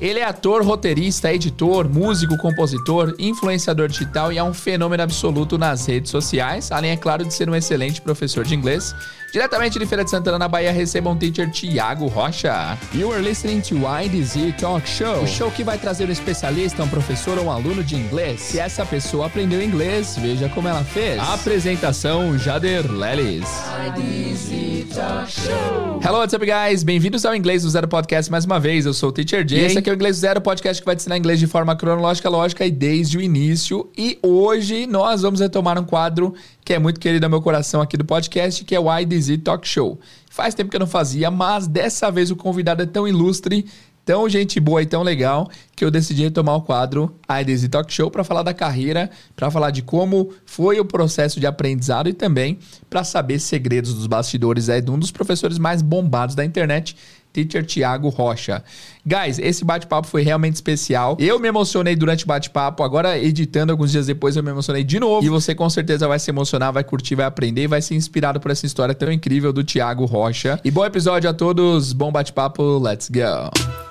Ele é ator, roteirista, editor, músico, compositor, influenciador digital e é um fenômeno absoluto nas redes sociais, além, é claro, de ser um excelente professor de inglês. Diretamente de Feira de Santana, na Bahia, recebam o teacher Tiago Rocha. You are listening to IDZ Talk Show, o show que vai trazer um especialista, um professor ou um aluno de inglês. Se essa pessoa aprendeu inglês, veja como ela fez. Apresentação Jader Lelis. Show. Hello, what's up, guys? Bem-vindos ao Inglês do Zero Podcast mais uma vez. Eu sou o Teacher Jay. Esse aqui é o Inglês do Zero, podcast que vai te ensinar inglês de forma cronológica, lógica e desde o início. E hoje nós vamos retomar um quadro que é muito querido ao meu coração aqui do podcast, que é o IDZ Talk Show. Faz tempo que eu não fazia, mas dessa vez o convidado é tão ilustre, tão gente boa e tão legal, que eu decidi retomar o quadro IDZ Talk Show para falar da carreira, para falar de como foi o processo de aprendizado e também para saber segredos dos bastidores é de um dos professores mais bombados da internet, teacher Tiago Rocha. Guys, esse bate-papo foi realmente especial. Eu me emocionei durante o bate-papo, agora editando alguns dias depois eu me emocionei de novo. E você com certeza vai se emocionar, vai curtir, vai aprender e vai ser inspirado por essa história tão incrível do Tiago Rocha. E bom episódio a todos, bom bate-papo, let's go!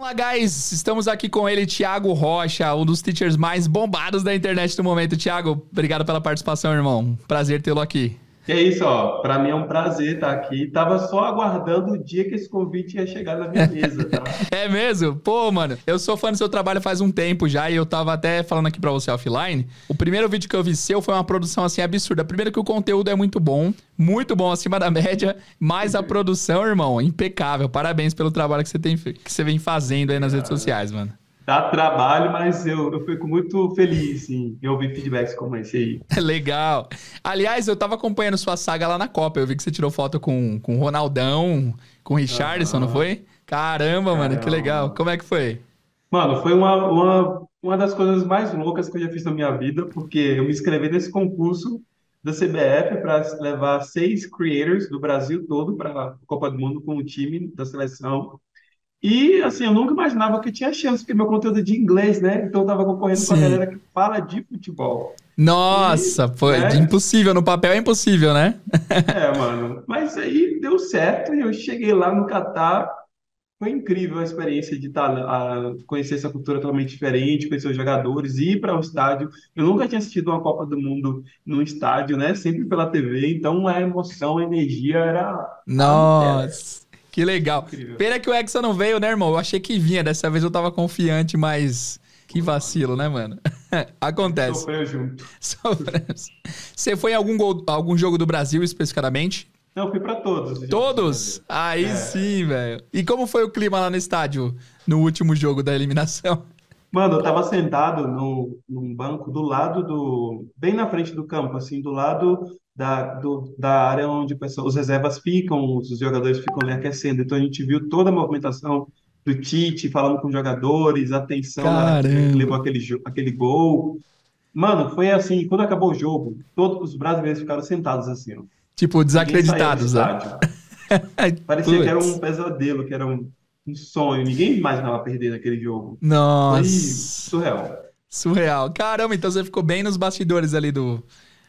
Olá, guys! Estamos aqui com ele, Thiago Rocha, um dos teachers mais bombados da internet no momento. Thiago, obrigado pela participação, irmão. Prazer tê-lo aqui. Que é isso, ó. Para mim é um prazer estar aqui. Tava só aguardando o dia que esse convite ia chegar na minha mesa, tá? é mesmo? Pô, mano, eu sou fã do seu trabalho faz um tempo já e eu tava até falando aqui para você offline. O primeiro vídeo que eu vi seu foi uma produção assim absurda. Primeiro que o conteúdo é muito bom, muito bom, acima da média, mas a produção, irmão, impecável. Parabéns pelo trabalho que você tem que você vem fazendo aí nas redes sociais, mano dá trabalho, mas eu, eu fico muito feliz em, em ouvir feedbacks como esse aí. Legal. Aliás, eu tava acompanhando sua saga lá na Copa. Eu vi que você tirou foto com, com o Ronaldão, com o Richardson, não foi? Caramba, Caramba, mano, que legal. Como é que foi? Mano, foi uma, uma, uma das coisas mais loucas que eu já fiz na minha vida, porque eu me inscrevi nesse concurso da CBF para levar seis creators do Brasil todo para a Copa do Mundo com o time da seleção. E, assim, eu nunca imaginava que tinha chance, porque meu conteúdo é de inglês, né? Então eu tava concorrendo com a galera que fala de futebol. Nossa, E, foi né? impossível. No papel é impossível, né? É, mano. Mas aí deu certo e eu cheguei lá no Catar. Foi incrível a experiência de estar, tá, a, conhecer essa cultura totalmente diferente, conhecer os jogadores, ir para o estádio. Eu nunca tinha assistido uma Copa do Mundo no estádio, né? Sempre pela TV. Então a emoção, a energia era. Nossa. Que legal. Incrível. Pena que o Hexa não veio, né, irmão? Eu achei que vinha. Dessa vez eu tava confiante, mas. Que vacilo, né, mano? Acontece. Sofreu junto. Você foi em algum, gol, algum jogo do Brasil especificamente? Não, eu fui pra todos. Todos? Aí é. sim, velho. E como foi o clima lá no estádio, no último jogo da eliminação? Mano, eu tava sentado no, num banco do lado do. bem na frente do campo, assim, do lado da, do, da área onde pessoas, os reservas ficam, os jogadores ficam ali aquecendo. Então a gente viu toda a movimentação do Tite falando com os jogadores, atenção na que levou aquele, aquele gol. Mano, foi assim, quando acabou o jogo, todos os brasileiros ficaram sentados assim, ó. Tipo, desacreditados, né? Parecia Puts. que era um pesadelo, que era um, um sonho. Ninguém imaginava perder naquele jogo. Nossa. Foi surreal. Surreal. Caramba, então você ficou bem nos bastidores ali do,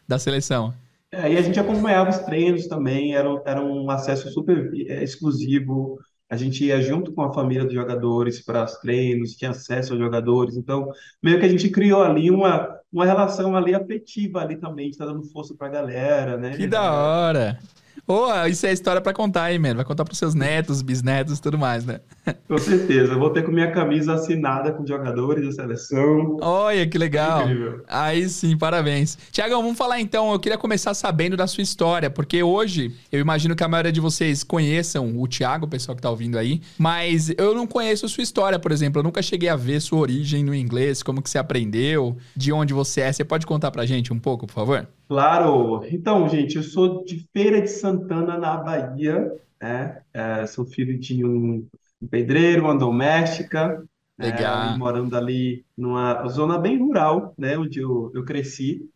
da seleção. É, e a gente acompanhava os treinos também, era, era um acesso super é, exclusivo. A gente ia junto com a família dos jogadores para os treinos, tinha acesso aos jogadores. Então, meio que a gente criou ali uma, uma relação ali afetiva ali também, está dando força para a galera, né? Que da hora! Pô, isso é história para contar, hein, mano? Vai contar pros seus netos, bisnetos e tudo mais, né? Com certeza. Eu vou ter com minha camisa assinada com jogadores da seleção. Olha, que legal. Incrível. Aí sim, parabéns. Tiagão, vamos falar então. Eu queria começar sabendo da sua história, porque hoje eu imagino que a maioria de vocês conheçam o Thiago, o pessoal que tá ouvindo aí, mas eu não conheço a sua história, por exemplo. Eu nunca cheguei a ver sua origem no inglês, como que você aprendeu, de onde você é. Você pode contar pra gente um pouco, por favor? Claro. Então, gente, eu sou de Feira de Santana, na Bahia, né? É, sou filho de um pedreiro, uma doméstica, né? Legal. morando ali numa zona bem rural, né? Onde eu, eu cresci.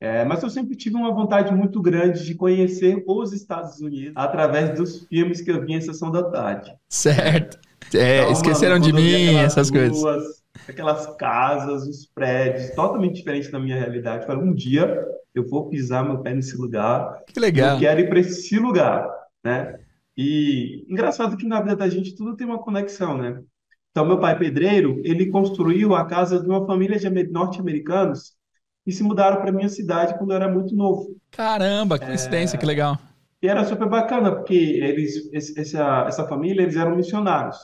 É, mas eu sempre tive uma vontade muito grande de conhecer os Estados Unidos através dos filmes que eu vi em Sessão da Tarde. Certo. É, então, esqueceram mano, de mim, essas ruas, coisas. Aquelas casas, os prédios, totalmente diferentes da minha realidade. Falei, um dia eu vou pisar meu pé nesse lugar. Que legal. Eu quero ir para esse lugar, né? E engraçado que na vida da gente tudo tem uma conexão, né? Então, meu pai pedreiro, ele construiu a casa de uma família de ame- norte-americanos e se mudaram para minha cidade quando eu era muito novo. Caramba, que coincidência, que legal. E era super bacana, porque eles, essa, essa família, eles eram missionários.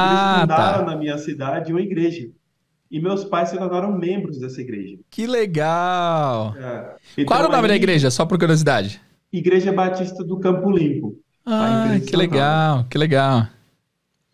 Eles Ah, fundaram tá. na minha cidade uma igreja. E meus pais se tornaram membros dessa igreja. Que legal. É. Qual era o Então, nome da aí, igreja? Só por curiosidade. Igreja Batista do Campo Limpo, Ah, que legal, que legal.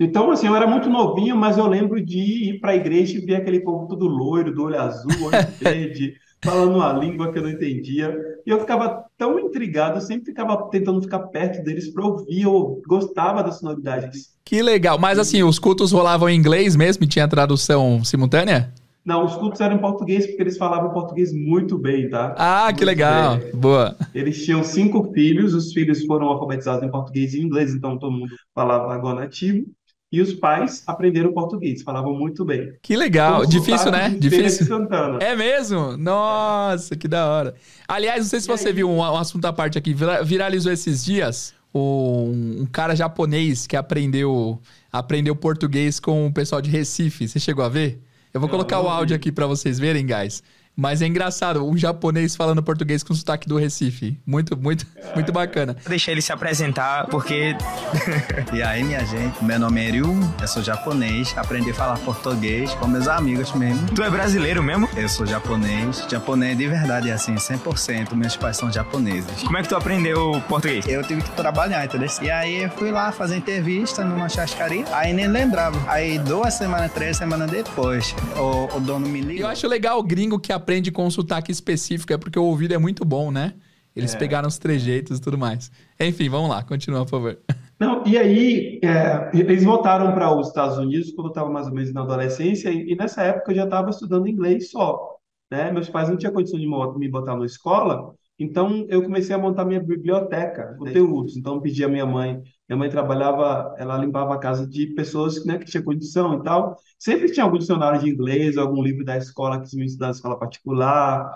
Então, assim, eu era muito novinho, mas eu lembro de ir para a igreja e ver aquele povo todo loiro, do olho azul, olho verde, falando uma língua que eu não entendia. E eu ficava tão intrigado, eu sempre ficava tentando ficar perto deles para ouvir, eu gostava da sonoridade deles. Que legal. Mas assim, os cultos rolavam em inglês mesmo e tinha tradução simultânea? Não, os cultos eram em português, porque eles falavam português muito bem, tá? Ah, que Muito legal. bem. Boa. Eles tinham cinco filhos, os filhos foram alfabetizados em português e inglês, então todo mundo falava agora nativo. E os pais aprenderam português, falavam muito bem. Que legal. Difícil, né? Difícil. Santana. É mesmo? Nossa, que da hora. Aliás, não sei se E você aí? viu um, um assunto à parte aqui. Vira- Viralizou esses dias um, um cara japonês que aprendeu, aprendeu português com o pessoal de Recife. Você chegou a ver? Eu vou Não, colocar o áudio vi. aqui pra vocês verem, guys. Mas é engraçado, um japonês falando português com sotaque do Recife. Muito, muito, muito bacana. Deixa ele se apresentar, porque E aí, minha gente, meu nome é Ryu, eu sou japonês, aprendi a falar português com meus amigos mesmo. tu é brasileiro mesmo? Eu sou japonês, japonês de verdade, assim, 100%, meus pais são japoneses. Como é que tu aprendeu português? Eu tive que trabalhar, entendeu? E aí eu fui lá fazer entrevista numa chascaria, aí nem lembrava. Aí duas semanas, três semanas depois, o, o dono me E ligou. eu acho legal o gringo que aprende com um sotaque específico, é porque o ouvido é muito bom, né? Eles É. pegaram os trejeitos e tudo mais. Enfim, vamos lá, continua, por favor. Não, e aí, é, eles voltaram para os Estados Unidos quando eu estava mais ou menos na adolescência, e, e nessa época eu já estava estudando inglês só, né? Meus pais não tinham condição de me botar na escola, então eu comecei a montar minha biblioteca, conteúdos. Então eu pedi à minha mãe, minha mãe trabalhava, ela limpava a casa de pessoas, né, que tinham condição e tal. Sempre tinha algum dicionário de inglês, algum livro da escola que se me estudava na escola particular.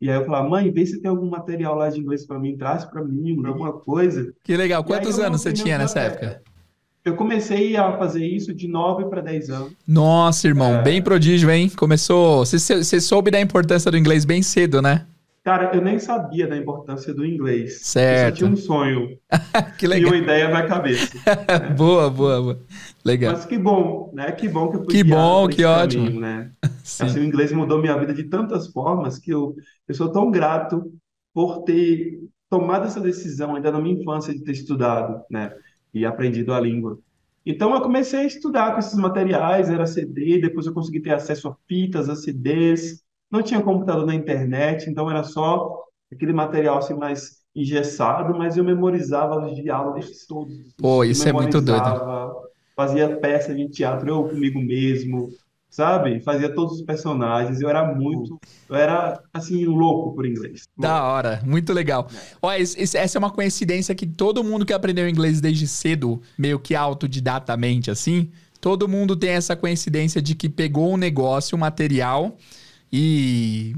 E aí eu falava, mãe, vê se tem algum material lá de inglês para mim, traz para mim, alguma coisa. Que legal. E Quantos eu anos você tinha nessa época? Eu comecei a fazer isso de 9 para 10 anos. Nossa, irmão, É. bem prodígio, hein? Começou. Você soube da importância do inglês bem cedo, né? Cara, eu nem sabia da importância do inglês. Eu só Certo. tinha um sonho Que e legal. uma ideia na cabeça. boa, boa, boa. Legal. Mas que bom, né? Que bom que eu fui Que bom, que ótimo. caminho, né? Sim. Assim, o inglês mudou minha vida de tantas formas que eu, eu sou tão grato por ter tomado essa decisão ainda na minha infância de ter estudado, né? E aprendido a língua. Então eu comecei a estudar com esses materiais, era CD, depois eu consegui ter acesso a fitas, a CDs. Não tinha computador na internet, então era só aquele material assim mais engessado, mas eu memorizava os diálogos todos. Pô, isso é muito doido. Fazia peça de teatro eu comigo mesmo, sabe? Fazia todos os personagens. Eu era muito, eu era assim louco por inglês. Da hora, muito legal. Esse- essa é uma coincidência que todo mundo que aprendeu inglês desde cedo, meio que autodidatamente assim, todo mundo tem essa coincidência de que pegou um negócio, um material e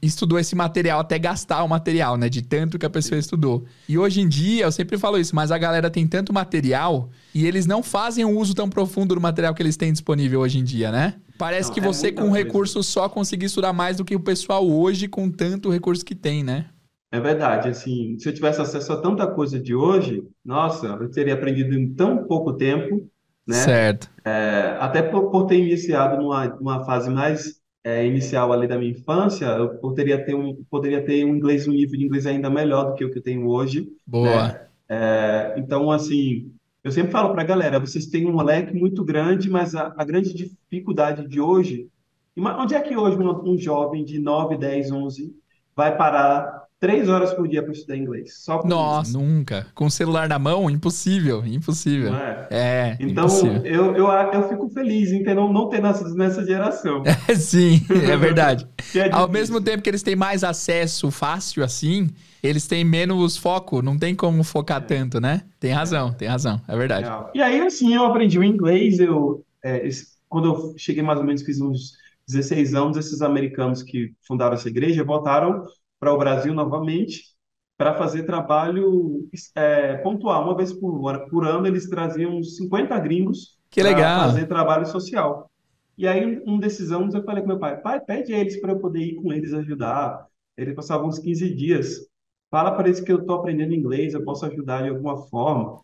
estudou esse material até gastar o material, né? De tanto que a pessoa estudou. E hoje em dia, eu sempre falo isso, mas a galera tem tanto material e eles não fazem um uso tão profundo do material que eles têm disponível hoje em dia, né? Parece Não, que é você, com um coisa. recurso só, conseguir estudar mais do que o pessoal hoje com tanto recurso que tem, né? É verdade, assim, se eu tivesse acesso a tanta coisa de hoje, nossa, eu teria aprendido em tão pouco tempo, né? Certo. É, até por, por ter iniciado numa, numa fase mais é, inicial ali da minha infância, eu poderia ter um, poderia ter um inglês, um nível de inglês ainda melhor do que o que eu tenho hoje, Boa. né? É, então, assim, eu sempre falo para a galera, vocês têm um leque muito grande, mas a, a grande dificuldade de hoje, onde é que hoje um, um jovem de 9, 10, 11 vai parar três horas por dia para estudar inglês? Só por Nossa, isso, nunca. Com o celular na mão, impossível, impossível. é? É, Então, impossível. eu, eu, eu fico feliz em ter, não, não ter nascido nessa geração. Sim, é verdade. é Ao mesmo tempo que eles têm mais acesso fácil assim, eles têm menos foco, não tem como focar tanto, né? Tem razão, tem razão, é verdade. E aí, assim, eu aprendi o inglês. Eu, é, quando eu cheguei mais ou menos, fiz uns 16 anos, esses americanos que fundaram essa igreja voltaram para o Brasil novamente. para fazer trabalho é, pontual. Uma vez por, por ano, eles traziam uns 50 gringos para fazer trabalho social. E aí, um desses anos, eu falei com meu pai, pai, pede eles para eu poder ir com eles ajudar. Eles passavam uns 15 dias. Fala para eles que eu estou aprendendo inglês, eu posso ajudar de alguma forma.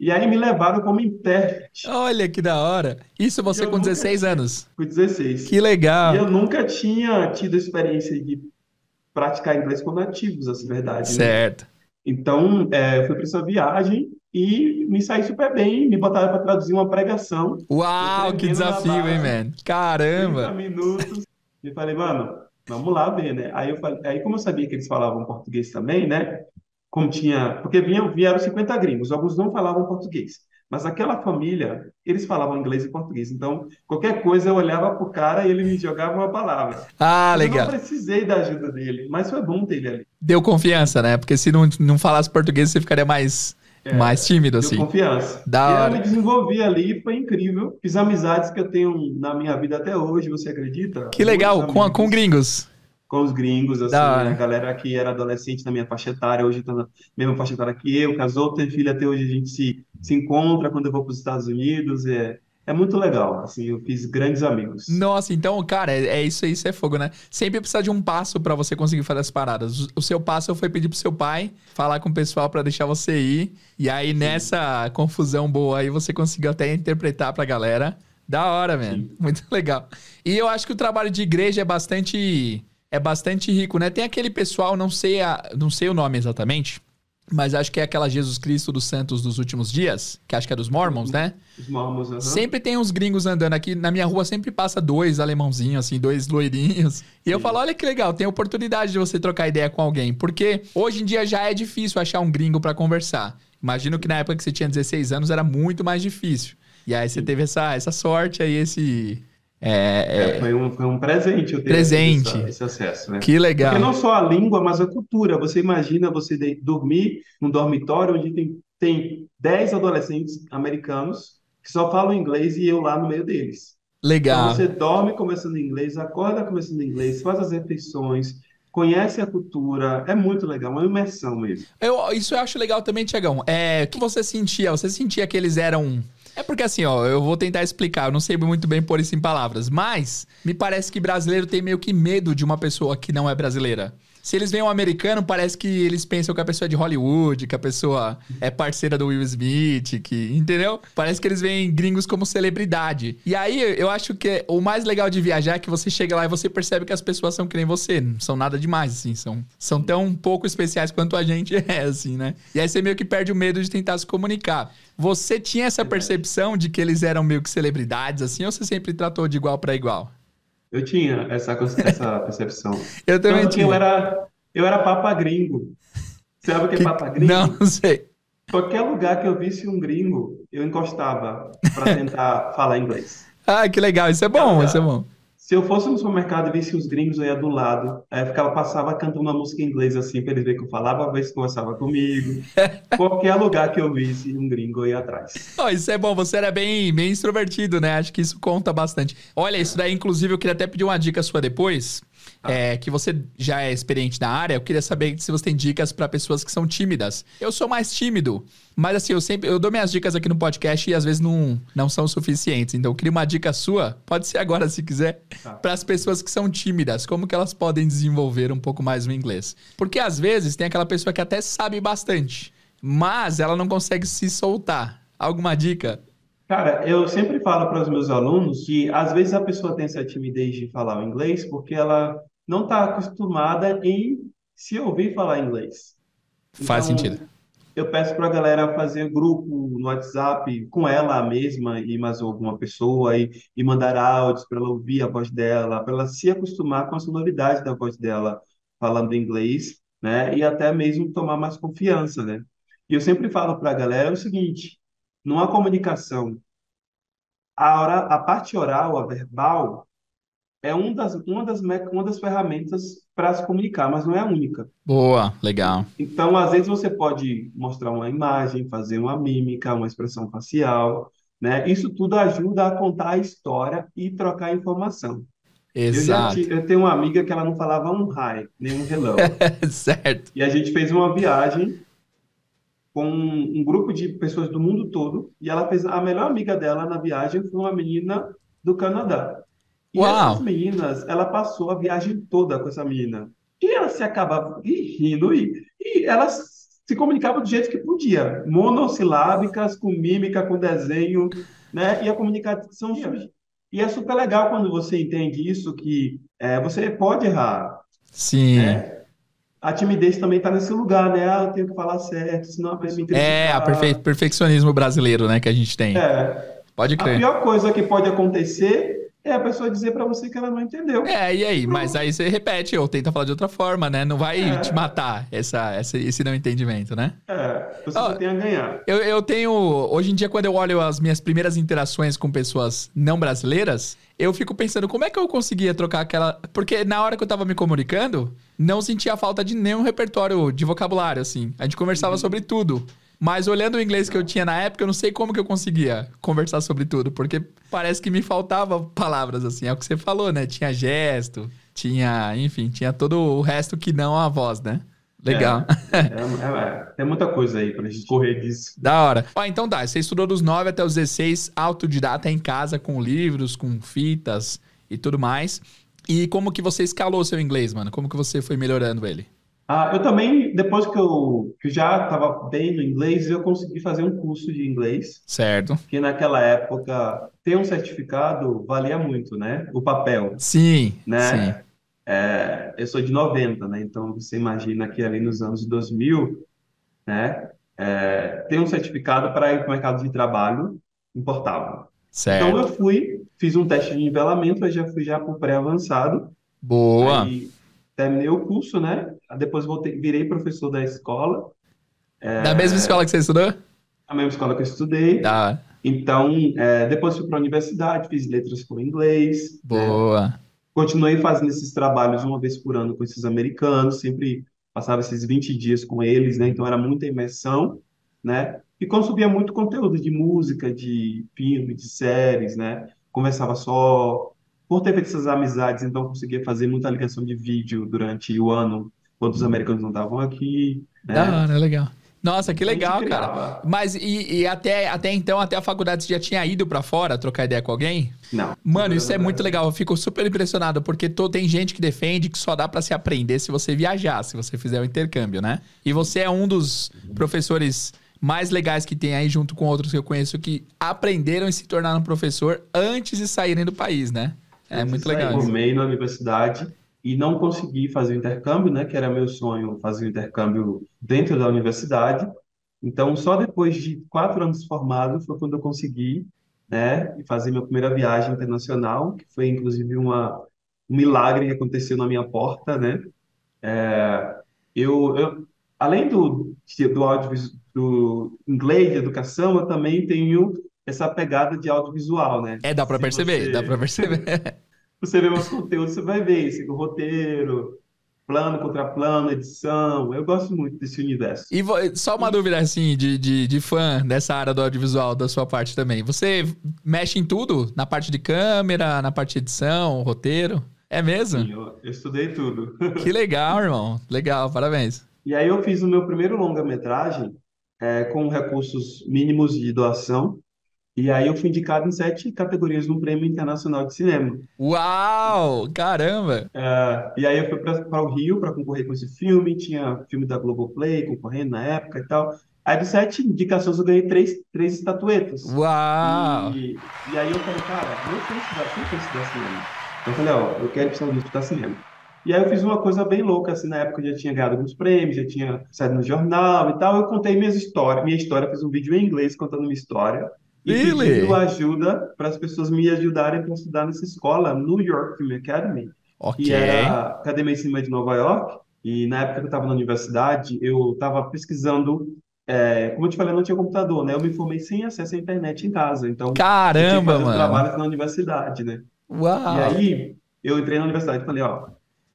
E aí me levaram como intérprete Olha que da hora. Isso você Eu com nunca 16 anos. com 16. Que legal. E eu nunca tinha tido experiência de praticar inglês com nativos, essa verdade, né? Certo. Então, é, eu fui para essa viagem e me saí super bem. Me botaram para traduzir uma pregação. Uau, que desafio, hein, man? 30 Caramba. minutos. E falei, mano, vamos lá ver, né? Aí, eu falei, aí, como eu sabia que eles falavam português também, né? Como tinha. Porque vinham, vieram 50 gringos, alguns não falavam português. Mas aquela família, eles falavam inglês e português. Então, qualquer coisa eu olhava pro cara e ele me jogava uma palavra. Ah, Eu não legal. precisei da ajuda dele, mas foi bom ter ele ali. Deu confiança, né? Porque se não, não falasse português, você ficaria mais, É, mais tímido, Deu assim. confiança. Da E eu hora. me desenvolvi ali, foi incrível. Fiz amizades que eu tenho na minha vida até hoje, você acredita? Que legal, com, com gringos. Com os gringos, assim, Da hora. a galera que era adolescente na minha faixa etária, hoje está na mesma faixa etária que eu, casou, tem filho até hoje, a gente se, se encontra quando eu vou para os Estados Unidos, é, é muito legal, assim, eu fiz grandes amigos. Nossa, então, cara, é, é isso aí, isso é fogo, né? Sempre precisa de um passo pra você conseguir fazer as paradas. O, o seu passo foi pedir pro seu pai falar com o pessoal pra deixar você ir. E aí, nessa confusão boa aí, você conseguiu até interpretar pra galera. Da hora, man. Muito legal. E eu acho que o trabalho de igreja é bastante é bastante rico, né? Tem aquele pessoal, não sei a, não sei o nome exatamente, mas acho que é aquela Jesus Cristo dos Santos dos últimos dias, que acho que é dos Mormons, né? Os mormons. Sempre tem uns gringos andando aqui. Na minha rua sempre passa dois alemãozinhos, assim, dois loirinhos. E eu falo, olha que legal, tem oportunidade de você trocar ideia com alguém. Porque hoje em dia já é difícil achar um gringo pra conversar. Imagino que na época que você tinha 16 anos era muito mais difícil. E aí você teve essa, essa sorte aí, esse... É, É, foi um, foi um presente eu ter Presente. esse, esse acesso, né? que legal. Porque não só a língua, mas a cultura. Você imagina você de- dormir num dormitório onde tem, tem 10 adolescentes americanos que só falam inglês e eu lá no meio deles. Então Legal. você dorme começando inglês, acorda começando inglês, faz as refeições, conhece a cultura. É muito legal, uma imersão mesmo. Eu, isso eu acho legal também, Tiagão. É, o que você sentia? Você sentia que eles eram. É porque assim, ó, eu vou tentar explicar, eu não sei muito bem pôr isso em palavras, mas me parece que brasileiro tem meio que medo de uma pessoa que não é brasileira. Se eles veem um americano, parece que eles pensam que a pessoa é de Hollywood, que a pessoa é parceira do Will Smith, que, entendeu? Parece que eles veem gringos como celebridade. E aí, eu acho que o mais legal de viajar é que você chega lá e você percebe que as pessoas são que nem você, não são nada demais, assim, são, são tão pouco especiais quanto a gente é, assim, né? E aí você meio que perde o medo de tentar se comunicar. Você tinha essa percepção de que eles eram meio que celebridades, assim, ou você sempre tratou de igual pra igual? Eu tinha essa, essa percepção. Eu também Tanto que eu tinha. era, eu era papa gringo. Sabe o que é papa gringo? Não, não sei. Qualquer lugar que eu visse um gringo, eu encostava para tentar falar inglês. Ah, que legal, isso é bom, isso é bom. Se eu fosse no supermercado e visse os gringos, eu ia do lado. Aí eu ficava, passava cantando uma música em inglês assim, para eles verem que eu falava, ver se conversava comigo. Qualquer lugar que eu visse um gringo, eu ia atrás. Ó, isso é bom, você era bem, bem extrovertido, né? Acho que isso conta bastante. Olha, isso daí, inclusive, eu queria até pedir uma dica sua depois. É, que você já é experiente na área, eu queria saber se você tem dicas pra pessoas que são tímidas. Eu sou mais tímido, mas assim, eu sempre eu dou minhas dicas aqui no podcast e às vezes não, não são suficientes. Então, eu queria uma dica sua, pode ser agora se quiser, Tá. para as pessoas que são tímidas, como que elas podem desenvolver um pouco mais o inglês. Porque às vezes tem aquela pessoa que até sabe bastante, mas ela não consegue se soltar. Alguma dica? Cara, eu sempre falo para os meus alunos que às vezes a pessoa tem essa timidez de falar o inglês porque ela não está acostumada em se ouvir falar inglês. Faz Então, sentido. Eu peço para a galera fazer grupo no WhatsApp com ela mesma e mais alguma pessoa e, e mandar áudios para ela ouvir a voz dela, para ela se acostumar com a sonoridade da voz dela falando inglês, né? E até mesmo tomar mais confiança, né? E eu sempre falo para a galera o seguinte: numa comunicação, a, ora, a parte oral, a verbal, é um das, uma, das, uma das ferramentas para se comunicar, mas não é a única. Boa, legal. Então, às vezes você pode mostrar uma imagem, fazer uma mímica, uma expressão facial, né? Isso tudo ajuda a contar a história e trocar informação. Eu já Exato. eu tenho uma amiga que ela não falava um hi, nem um hello. certo. E a gente fez uma viagem com um grupo de pessoas do mundo todo, e ela fez a melhor amiga dela na viagem foi uma menina do Canadá. E Uau! essas meninas, ela passou a viagem toda com essa menina. E ela se acabava ri- rindo e, e ela se comunicava do jeito que podia, monossilábicas, com mímica, com desenho, né? E a comunicação surge. E é super legal quando você entende isso, que é, você pode errar, Sim. né? A timidez também está nesse lugar, né? Ah, eu tenho que falar certo, senão a pessoa me É, a criticar. perfe- perfeccionismo brasileiro, né, que a gente tem. É. Pode A crer. pior coisa que pode acontecer é a pessoa dizer para você que ela não entendeu. É, e aí? Mas aí você repete ou tenta falar de outra forma, né? Não vai É. te matar essa, essa- esse não entendimento, né? É, você só tem a ganhar. Eu, eu tenho. Hoje em dia, quando eu olho as minhas primeiras interações com pessoas não brasileiras, eu fico pensando como é que eu conseguia trocar aquela. Porque na hora que eu tava me comunicando, não sentia falta de nenhum repertório de vocabulário, assim. A gente conversava sobre tudo. Mas olhando o inglês que eu tinha na época, eu não sei como que eu conseguia conversar sobre tudo, porque parece que me faltava palavras, assim. É o que você falou, né? Tinha gesto, tinha, enfim, tinha todo o resto que não a voz, né? Legal. É, é, é. Tem muita coisa aí pra gente correr disso. Da hora. Ó, então tá, você estudou dos 9 até os 16, autodidata em casa, com livros, com fitas e tudo mais. E como que você escalou seu inglês, mano? Como que você foi melhorando ele? Ah, eu também, depois que eu, que eu já estava bem no inglês, eu consegui fazer um curso de inglês, Certo. que naquela época ter um certificado valia muito, né? O papel. Sim, Né? sim. É, eu sou de 90, né? Então você imagina que ali nos anos 2000, né? É, ter um certificado para ir para o mercado de trabalho importava. Então Certo. eu fui, fiz um teste de nivelamento, eu já fui já para o pré-avançado, Boa. aí terminei o curso, né? Depois voltei, virei professor da escola, Da mesma escola que você estudou? a mesma escola que eu estudei. Da hora. Então, é, depois fui para a universidade, fiz letras com inglês, né? Boa. Continuei fazendo esses trabalhos uma vez por ano com esses americanos, sempre passava esses 20 dias com eles, né? Então era muita imersão, né? E consumia muito conteúdo de música, de filme, de séries, né? Conversava só. Por ter feito essas amizades, então conseguia fazer muita ligação de vídeo durante o ano, quando os americanos não estavam aqui, Da né? hora, legal. Nossa, que legal, cara. Mas e, e até, até então, até a faculdade, você já tinha ido pra fora trocar ideia com alguém? Não. Mano, isso é muito legal. Eu fico super impressionado, porque to- tem gente que defende que só dá pra se aprender se você viajar, se você fizer o intercâmbio, né? E você é um dos professores mais legais que tem aí, junto com outros que eu conheço, que aprenderam e se tornaram professor antes de saírem do país, né? É muito legal. isso. Formei na universidade e não consegui fazer o intercâmbio, né? Que era meu sonho, fazer o intercâmbio dentro da universidade. Então, só depois de quatro anos formado foi quando eu consegui, né? Fazer minha primeira viagem internacional, que foi inclusive uma, um milagre que aconteceu na minha porta, né? É, eu, eu, além do, do, audiovisual, do inglês de educação, eu também tenho essa pegada de audiovisual, né? É, dá Se perceber, você- dá pra perceber. Você vê meus conteúdos, você vai ver esse roteiro, plano contra plano, edição. Eu gosto muito desse universo. E só uma dúvida, assim, de, de, de fã dessa área do audiovisual, da sua parte também. Você mexe em tudo? Na parte de câmera, na parte de edição, roteiro? É mesmo? Sim, eu, eu estudei tudo. Que legal, irmão. Legal, parabéns. E aí eu fiz o meu primeiro longa-metragem é, com recursos mínimos de doação. E aí eu fui indicado em sete categorias no Prêmio Internacional de Cinema. Uau! Caramba! É, e aí eu fui para o Rio para concorrer com esse filme. Tinha filme da Globoplay concorrendo na época e tal. Aí de sete indicações eu ganhei três, três estatuetas. Uau! E, e aí eu falei, cara, eu sei estudar, eu sei estudar cinema. Eu falei, ó, eu quero precisar de estudar cinema. E aí eu fiz uma coisa bem louca, assim, na época eu já tinha ganhado alguns prêmios, já tinha saído no jornal e tal. Eu contei minhas histórias, minha história, fiz um vídeo em inglês contando minha história. E pedindo ajuda para as pessoas me ajudarem para estudar nessa escola, New York Film Academy, Ok. que era a Academia de Cinema de Nova York. E na época que eu estava na universidade, eu estava pesquisando. é, como eu te falei, eu não tinha computador, né? Eu me formei sem acesso à internet em casa. Então, eu tinha que Caramba, fazer mano. trabalhos na universidade, né? Uau! E aí, eu entrei na universidade e falei, ó,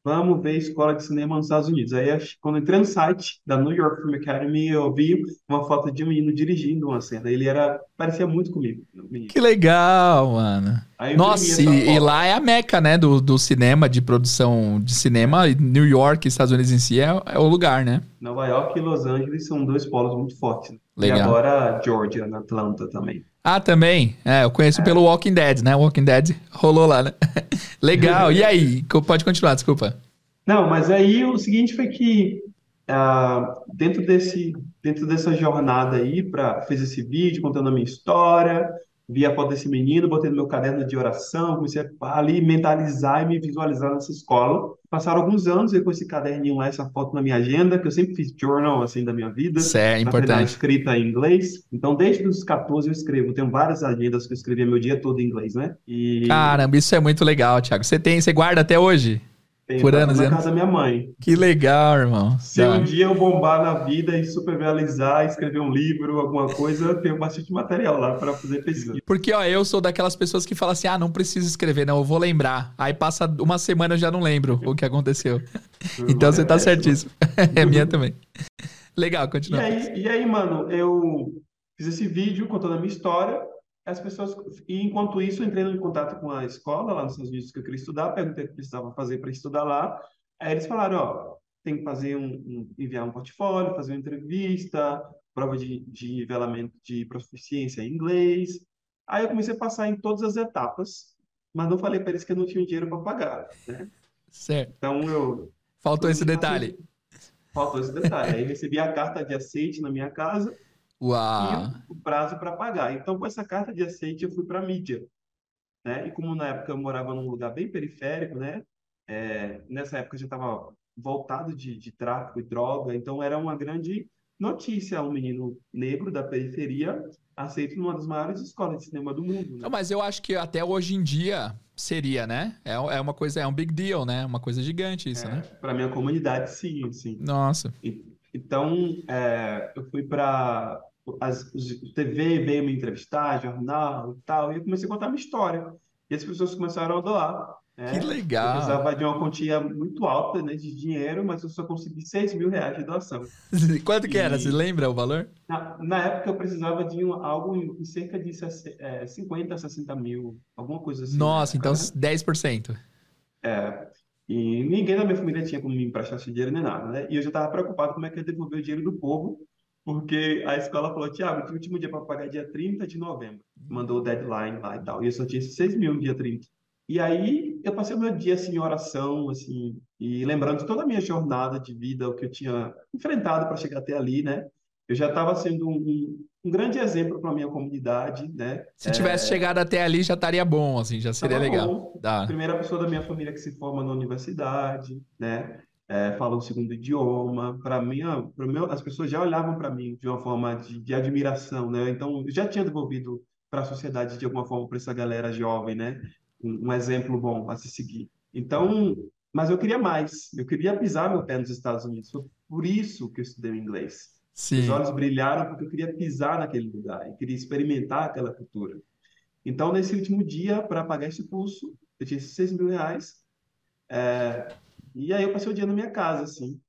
vamos ver escola de cinema nos Estados Unidos. Aí, quando eu entrei no site da New York Film Academy, eu vi uma foto de um menino dirigindo uma cena. Ele era, parecia muito comigo. Que legal, mano. Nossa, e, e lá é a meca, né, do, do cinema, de produção de cinema. e New York, Estados Unidos em si, é, é o lugar, né? Nova York e Los Angeles são dois polos muito fortes. né? E Legal. agora Georgia, na Atlanta também. Ah, também. É, eu conheço pelo Walking Dead, né? Walking Dead rolou lá, né? Legal. E aí? Pode continuar, desculpa. Não, mas aí o seguinte foi que ah, dentro desse dentro dessa jornada aí para fez esse vídeo contando a minha história, vi a foto desse menino, botei no meu caderno de oração, comecei a ali mentalizar e me visualizar nessa escola. Passaram alguns anos eu com esse caderninho lá, essa foto na minha agenda, que eu sempre fiz journal assim da minha vida. Isso é importante. escrita em inglês. Então, desde os 14 eu escrevo. Tenho várias agendas que eu escrevia meu dia todo em inglês, né? E Caramba, isso é muito legal, Thiago. Você tem, você guarda até hoje? Tenho por anos e na casa da minha mãe. Que legal, irmão. Se um hora. dia eu bombar na vida e superrealizar, escrever um livro, alguma coisa, eu tenho bastante material lá para fazer pesquisa. Porque, ó, eu sou daquelas pessoas que falam assim: ah, não preciso escrever, não, eu vou lembrar. Aí passa uma semana eu já não lembro o que aconteceu. Então você tá É, certíssimo. É minha também. Legal, E continua. aí, e aí, mano, eu fiz esse vídeo contando a minha história. As pessoas, e enquanto isso, entrei em contato com a escola lá nos Estados Unidos que eu queria estudar, perguntei o que precisava fazer para estudar lá. Aí eles falaram, ó, tem que fazer um, um- enviar um portfólio, fazer uma entrevista, prova de, de nivelamento de proficiência em inglês. Aí eu comecei a passar em todas as etapas, mas não falei para eles que eu não tinha dinheiro para pagar, né? Certo. Então eu Faltou esse detalhe. faltou esse detalhe. Aí recebi a carta de aceite na minha casa Uau. e o prazo para pagar. Então, com essa carta de aceite, eu fui para a mídia, né? E como na época eu morava num lugar bem periférico, né? É, nessa época eu já estava voltado de, de tráfico e droga, então era uma grande notícia um menino negro da periferia aceito numa das maiores escolas de cinema do mundo, né? Não, mas eu acho que até hoje em dia seria, né? É, é uma coisa, é um big deal, né? Uma coisa gigante isso, né? Para minha comunidade, sim, sim. Nossa. E- Então, é, eu fui para as os- TV veio me entrevistar, jornal e tal, e eu comecei a contar minha história. E as pessoas começaram a doar. né? Que Eu legal. precisava de uma quantia muito alta, né, de dinheiro, mas eu só consegui 6 mil reais de doação. Quanto que era? E- Você lembra o valor? Na, na época, eu precisava de um- algo em, cerca de é, 50, 60 mil, alguma coisa assim. Nossa, então né? 10%. É, e ninguém da minha família tinha como me emprestar esse dinheiro nem nada, né? E eu já estava preocupado como é que ia devolver o dinheiro do povo, porque a escola falou, Tiago, o último dia para pagar é dia 30 de novembro. Mandou o deadline lá e tal. E eu só tinha esses 6 mil no dia 30. E aí eu passei o meu dia assim em oração, assim, e lembrando toda a minha jornada de vida, o que eu tinha enfrentado para chegar até ali, né? Eu já estava sendo um, um, grande exemplo para a minha comunidade, né? Se tivesse chegado até ali, já estaria bom, assim, já seria Tava legal. Dá. Primeira pessoa da minha família que se forma na universidade, né? É, fala um segundo idioma. Para mim, meu, as pessoas já olhavam para mim de uma forma de, de admiração, né? Então, eu já tinha devolvido para a sociedade de alguma forma para essa galera jovem, né? Um, um exemplo bom a se seguir. Então, mas eu queria mais. Eu queria pisar meu pé nos Estados Unidos. Foi por isso que eu estudei o inglês. Os Sim. olhos brilharam porque eu queria pisar naquele lugar, eu queria experimentar aquela cultura. Então, nesse último dia, para pagar esse curso, eu tinha esses 6 mil reais. é, e aí eu passei o dia na minha casa, assim,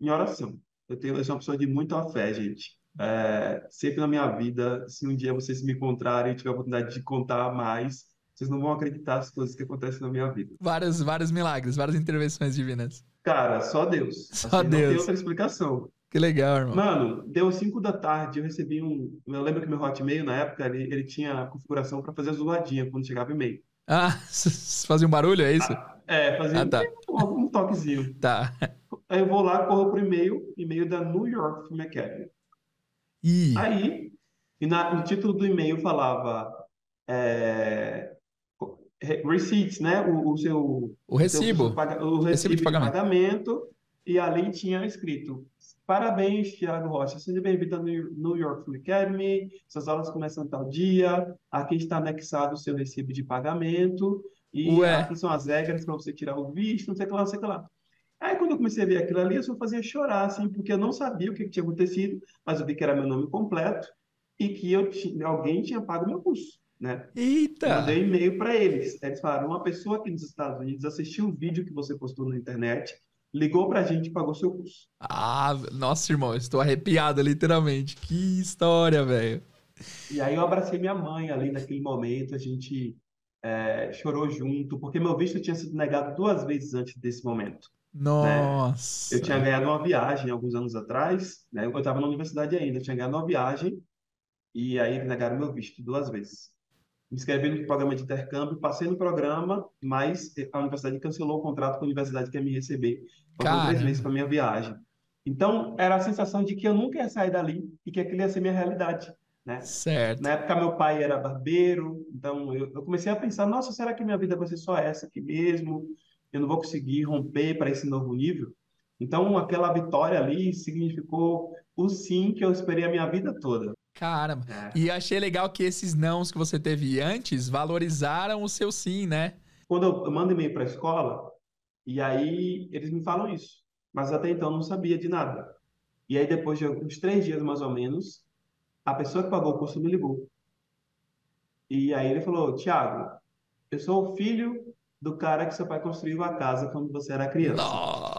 em oração. Eu, tenho, eu sou uma pessoa de muita fé, gente. É, sempre na minha vida, se um dia vocês me encontrarem e tiver a oportunidade de contar mais, vocês não vão acreditar as coisas que acontecem na minha vida. Vários, vários milagres, várias intervenções divinas. Cara, só Deus. Só Assim, não tem Deus. outra explicação. Que legal, irmão. Mano, deu 5 da tarde, eu recebi um. Eu lembro que meu Hotmail, na época, ele, ele tinha a configuração para fazer zoadinha quando chegava e-mail. Ah, fazia um barulho, é isso? É, fazia Ah, tá. um, um toquezinho. Tá. Aí eu vou lá, corro pro e-mail, e-mail da New York Film Academy. Ih, Aí, e na- no título do e-mail falava é, re- receipts, né? O, o seu, o seu- recibo. seu paga- o Recibo de de pagamento. E ali tinha escrito: Parabéns, Thiago Rocha, seja bem-vindo à New York Film Academy. Suas aulas começam tal dia. Aqui está anexado o seu recibo de pagamento. E Ué. aqui são as regras para você tirar o visto, não sei o que lá, não sei o que lá. Aí, quando eu comecei a ver aquilo ali, eu só fazia chorar, assim, porque eu não sabia o que que tinha acontecido, mas eu vi que era meu nome completo e que eu ti- alguém tinha pago meu curso. né? Eita! mandei um e-mail para eles. Eles falaram: uma pessoa aqui nos Estados Unidos assistiu o vídeo que você postou na internet, ligou para a gente e pagou seu curso. Ah, nossa, irmão, estou arrepiado, literalmente. Que história, velho. E aí eu abracei minha mãe ali naquele momento, a gente é, chorou junto, porque meu visto tinha sido negado duas vezes antes desse momento. Nossa. Eu tinha ganhado uma viagem alguns anos atrás, né? Eu estava na universidade ainda, eu tinha ganhado uma viagem e aí negaram meu visto duas vezes. Me inscrevi no programa de intercâmbio, passei no programa, mas a universidade cancelou o contrato com a universidade que ia me receber. Faltam três meses para minha viagem. Então, era a sensação de que eu nunca ia sair dali e que aquilo ia ser minha realidade, né? Certo. Na época, meu pai era barbeiro, então eu, eu comecei a pensar: nossa, será que minha vida vai ser só essa aqui mesmo? Eu não vou conseguir romper para esse novo nível? Então, aquela vitória ali significou o sim que eu esperei a minha vida toda. Caramba. É. E achei legal que esses nãos que você teve antes valorizaram o seu sim, né? Quando eu, mando e-mail para a escola, e aí eles me falam isso, mas até então eu não sabia de nada. E aí, depois de uns três dias mais ou menos, a pessoa que pagou o curso me ligou. E aí ele falou: Tiago, eu sou o filho do cara que seu pai construiu a casa quando você era criança. Nossa.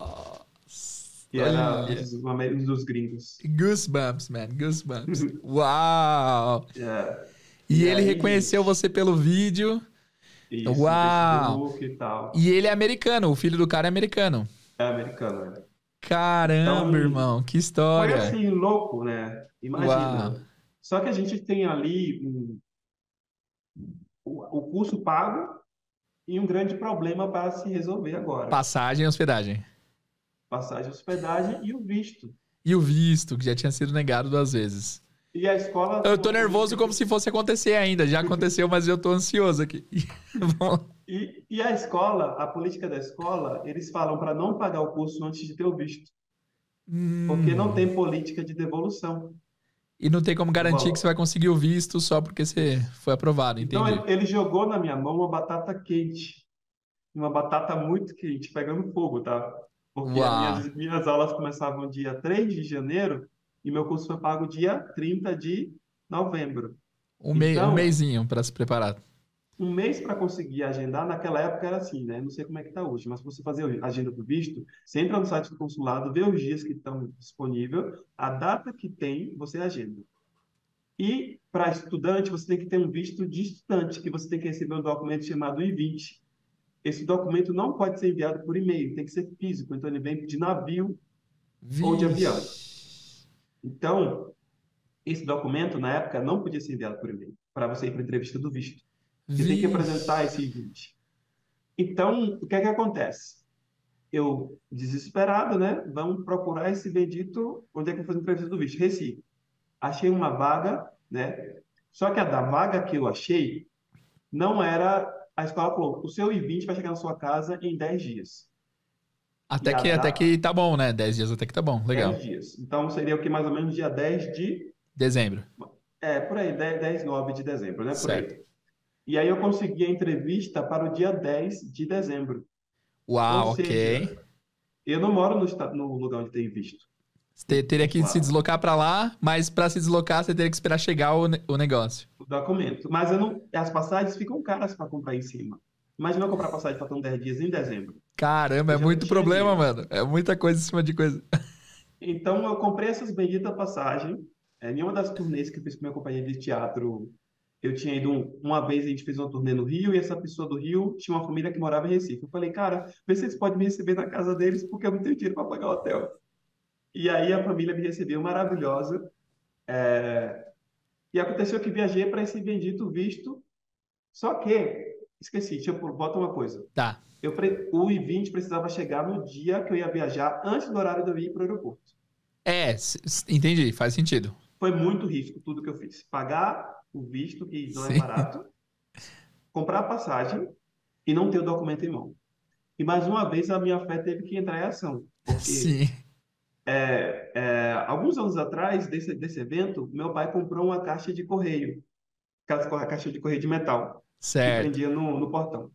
Que era Olha. um dos, um dos gringos. Goosebumps, man. Goosebumps. Uau! É, E E ele aí- reconheceu você pelo vídeo. isso, Uau! E tal. E ele é americano. O filho do cara é americano. É americano, né? Caramba, Então, irmão. Que Foi história. assim, louco, né? Imagina. Uau. Só que a gente tem ali um- o, o curso pago e um grande problema para se resolver agora. Passagem e hospedagem. Passagem, hospedagem e o visto. E o visto, que já tinha sido negado duas vezes. E a escola. Eu tô nervoso como se fosse acontecer ainda. Já aconteceu, mas eu tô ansioso aqui. E, e a escola, a política da escola, eles falam para não pagar o curso antes de ter o visto, porque Hum. não tem política de devolução. E não tem como garantir que você vai conseguir o visto só porque você foi aprovado, Então entendi. ele, ele jogou na minha mão uma batata quente, uma batata muito quente, pegando fogo, tá? Porque minhas, minhas aulas começavam dia 3 de janeiro e meu curso foi pago dia 30 de novembro. Um, mei, então- um pra se preparar. Um mês para conseguir agendar, naquela época era assim, né? Não sei como é que está hoje, mas se você fazer a agenda do visto, você entra no site do consulado, vê os dias que estão disponíveis, a data que tem, você agenda. E para estudante, você tem que ter um visto de estudante, que você tem que receber um documento chamado I-20. Esse documento não pode ser enviado por e-mail, tem que ser físico, então ele vem de navio. Ou de Vixe. avião. Então, esse documento, na época, não podia ser enviado por e-mail, para você ir para a entrevista do visto. Você tem Vixe. que apresentar esse I-20. Então, o que é que acontece? Eu, desesperado, né? Vamos procurar esse bendito. Onde é que eu faço a entrevista do visto? Recife. Achei uma vaga, né? Só que a da vaga que eu achei não era. A escola falou: o seu I-20 vai chegar na sua casa em 10 dias. Até que, até data? que tá bom, né? 10 dias até que tá bom. Legal. 10 dias. Então seria o que mais ou menos dia 10 de. Dezembro. É, por aí, 10, 10 9 de dezembro, né? Por Certo. aí. E aí eu consegui a entrevista para o dia 10 de dezembro. Uau, Ou ok. seja, Eu não moro no, no lugar onde tem visto. Você teria que Claro. se deslocar pra lá, mas pra se deslocar você teria que esperar chegar o, ne- o negócio. o documento. Mas não, as passagens ficam caras para comprar em cima. Imagina eu comprar passagem faltando 10 dias em dezembro. Caramba, é muito problema, dinheiro. mano. É muita coisa em cima de coisa. Então eu comprei essas benditas passagens. É, em uma das turnês que eu fiz com minha companhia de teatro, eu tinha ido um- uma vez, a gente fez uma turnê no Rio, e essa pessoa do Rio tinha uma família que morava em Recife. Eu falei, cara, vê se eles podem me receber na casa deles, porque eu não tenho dinheiro para pagar o hotel. E aí a família me recebeu maravilhosa. É, E aconteceu que viajei para esse bendito visto. Só que, esqueci, deixa eu botar uma coisa. Tá. Eu, o I-20 precisava chegar no dia que eu ia viajar, antes do horário de eu ir para o aeroporto. É, entendi, faz sentido. Foi muito risco tudo que eu fiz. Pagar o visto, que não é Sim. barato, comprar a passagem e não ter o documento em mão. E mais uma vez a minha fé teve que entrar em ação. Porque Sim. É, é, alguns anos atrás desse, desse evento, meu pai comprou uma caixa de correio, aquela caixa de correio de metal. que Certo. prendia no, no portão.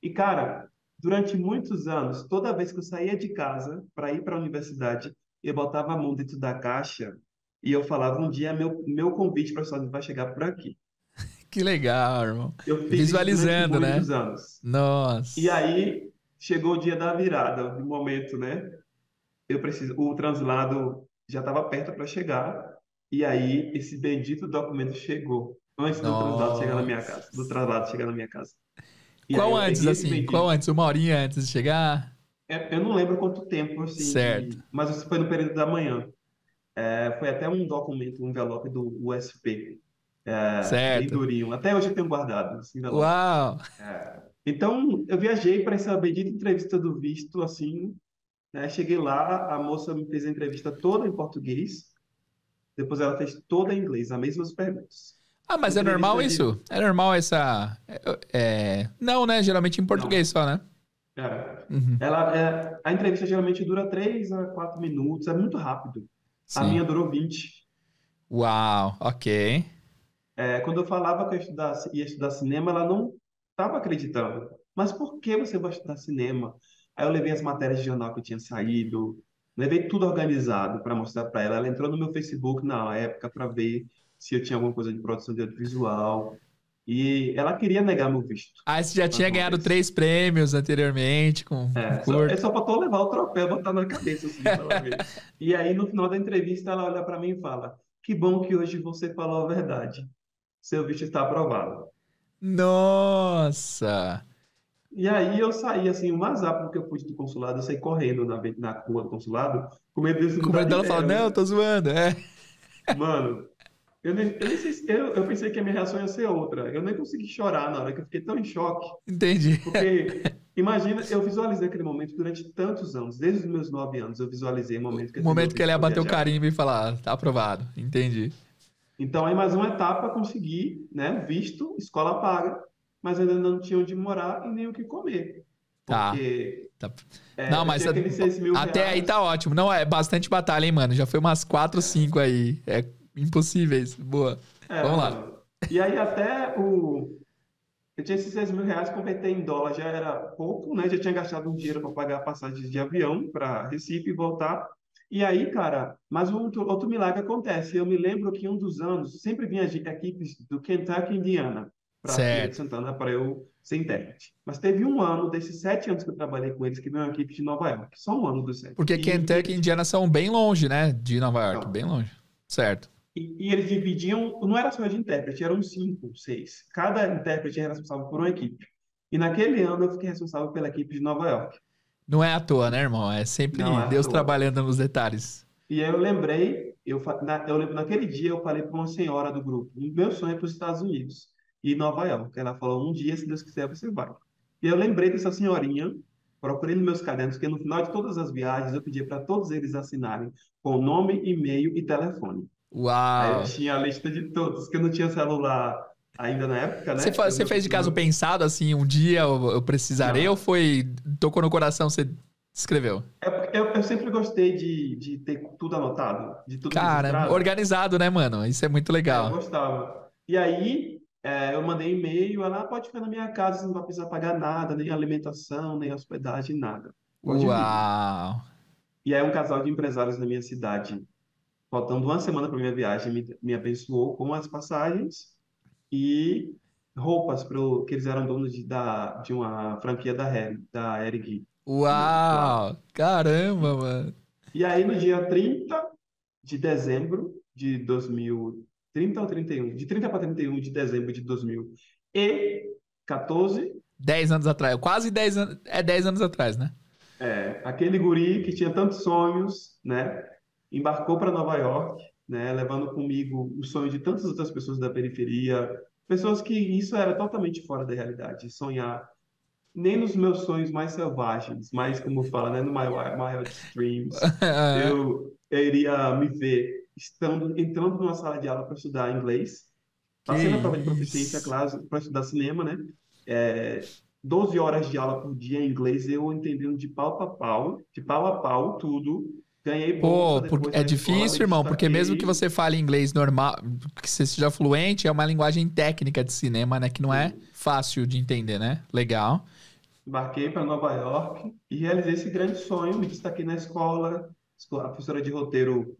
E, cara, durante muitos anos, toda vez que eu saía de casa para ir para a universidade, eu botava a mão dentro da caixa e eu falava: um dia meu, meu convite para Estados Unidos vai chegar por aqui. Que legal, irmão. Visualizando, né? anos. Nossa. E aí chegou o dia da virada, do momento, né? Eu preciso, o translado já estava perto para chegar, e aí esse bendito documento chegou antes do translado chegar na minha casa, do translado chegar na minha casa. E aí Qual eu antes, assim? bendito- Qual antes? Uma horinha antes de chegar? É, Eu não lembro quanto tempo, assim, Certo. mas isso foi no período da manhã. É, foi até um documento, um envelope do USP, é, bem Certo. durinho. Até hoje eu tenho guardado esse envelope. Uau! Então, eu viajei para essa bendita entrevista do visto, assim, né? Cheguei lá, a moça me fez a entrevista toda em português, depois ela fez toda em inglês, as mesmas perguntas. Ah, mas é normal Entrevista isso? É normal essa. é- é- Não, né? Geralmente em português só, né? É, Uhum. ela, é, a entrevista geralmente dura 3 a 4 minutos, é muito rápido. A Sim. minha durou 20. Uau, ok. É, quando eu falava que eu estudar, ia estudar cinema, ela não estava acreditando. Mas por que você vai estudar cinema? Aí eu levei as matérias de jornal que eu tinha saído, levei tudo organizado para mostrar para ela. Ela entrou no meu Facebook na época para ver se eu tinha alguma coisa de produção de audiovisual. E ela queria negar meu visto. Ah, você já tinha ganhado três prêmios anteriormente com É, com só, é só faltou levar o troféu, botar na cabeça, assim, pra ela ver. E aí, no final da entrevista, ela olha para mim e fala: Que bom que hoje você falou a verdade. Seu visto está aprovado. Nossa! E aí eu saí assim, o mais rápido que eu pude do consulado, eu saí correndo na, na rua do consulado, com medo disso Com medo dela de falar, não, tô zoando. É. Mano, eu, nem, eu, nem sei se- eu, eu pensei que a minha reação ia ser outra. Eu nem consegui chorar na hora, que eu fiquei tão em choque. Entendi. Porque, imagina, eu visualizei aquele momento durante tantos anos, desde os meus nove anos, eu visualizei o momento que O momento que ele ia bater o carimbo e falar, "Ah, tá aprovado. Entendi. Então, aí mais uma etapa, consegui, né, visto, escola paga, mas ainda não tinha onde morar e nem o que comer. Tá. Porque Tá. é, Não, mas mil até aí reais. tá ótimo. Não, é bastante batalha, hein, mano? Já foi umas quatro, cinco aí. É impossíveis. Boa. É, Vamos lá. E aí até o. Eu tinha esses 6 mil reais, converter em dólar já era pouco, né? Já tinha gastado um dinheiro para pagar passagens de avião para Recife e voltar. E aí, cara, mas um outro, outro milagre acontece. Eu me lembro que um dos anos sempre vinha equipes do Kentucky e Indiana para Certo. Feira de Santana para eu ser intérprete. Mas teve um ano, desses sete anos que eu trabalhei com eles, que veio uma equipe de Nova York. Só um ano dos sete. Porque E- Kentucky e Indiana são bem longe, né? De Nova York, Então. bem longe. Certo. E, e eles dividiam, não era só de intérprete, eram cinco, seis. Cada intérprete era responsável por uma equipe. E naquele ano eu fiquei responsável pela equipe de Nova York. Não é à toa, né, irmão? É sempre é Deus trabalhando nos detalhes. E aí eu lembrei, eu, na- eu lembro naquele dia eu falei para uma senhora do grupo, meu sonho é para os Estados Unidos e Nova York. Ela falou, um dia, se Deus quiser, você vai. E eu lembrei dessa senhorinha, procurei nos meus cadernos, porque no final de todas as viagens eu pedia para todos eles assinarem com nome, e-mail e telefone. Aí Uau! eu tinha a lista de todos, que eu não tinha celular ainda na época, né? Você, fa- Eu você fez de caso pensado, assim, um dia eu, eu precisarei Não. ou foi. tocou no coração, você escreveu? É eu, eu sempre gostei de, de ter tudo anotado, de tudo Cara, organizado, né, mano? Isso é muito Eu legal. gostava. E aí, é, eu mandei e-mail, ela "Ah, pode ficar na minha casa, você não vai precisar pagar nada, nem alimentação, nem hospedagem, nada. Pode vir." Uau! E aí, um casal de empresários da minha cidade, faltando uma semana para minha viagem, me, me abençoou com as passagens e roupas para que eles eram donos de, da, de uma franquia da Hering, da Hering. Uau! Caramba, mano. E aí, no dia 30 de dezembro de 2000, 30 ou 31, de 30 para 31 de dezembro de 2014, 10 anos atrás, quase 10 anos. É 10 anos atrás, né? é, aquele guri que tinha tantos sonhos, né, embarcou para Nova York, né, levando comigo o sonho de tantas outras pessoas da periferia, pessoas que isso era totalmente fora da realidade, sonhar nem nos meus sonhos mais selvagens, mas como fala, né, no my, my wildest dreams, eu, eu iria me ver estando, entrando numa sala de aula para estudar inglês, passei na prova de proficiência, claro, para estudar cinema, né? É, 12 horas de aula por dia em inglês, eu entendendo de pau a pau, de pau a pau, tudo. Ganhei Pô, por- é difícil, escola, irmão, porque mesmo que você fale inglês normal, que você seja fluente, é uma linguagem técnica de cinema, né? Que não é fácil de entender, né? Legal. Embarquei para Nova York e realizei esse grande sonho. Me destaquei na escola. esco- A professora de roteiro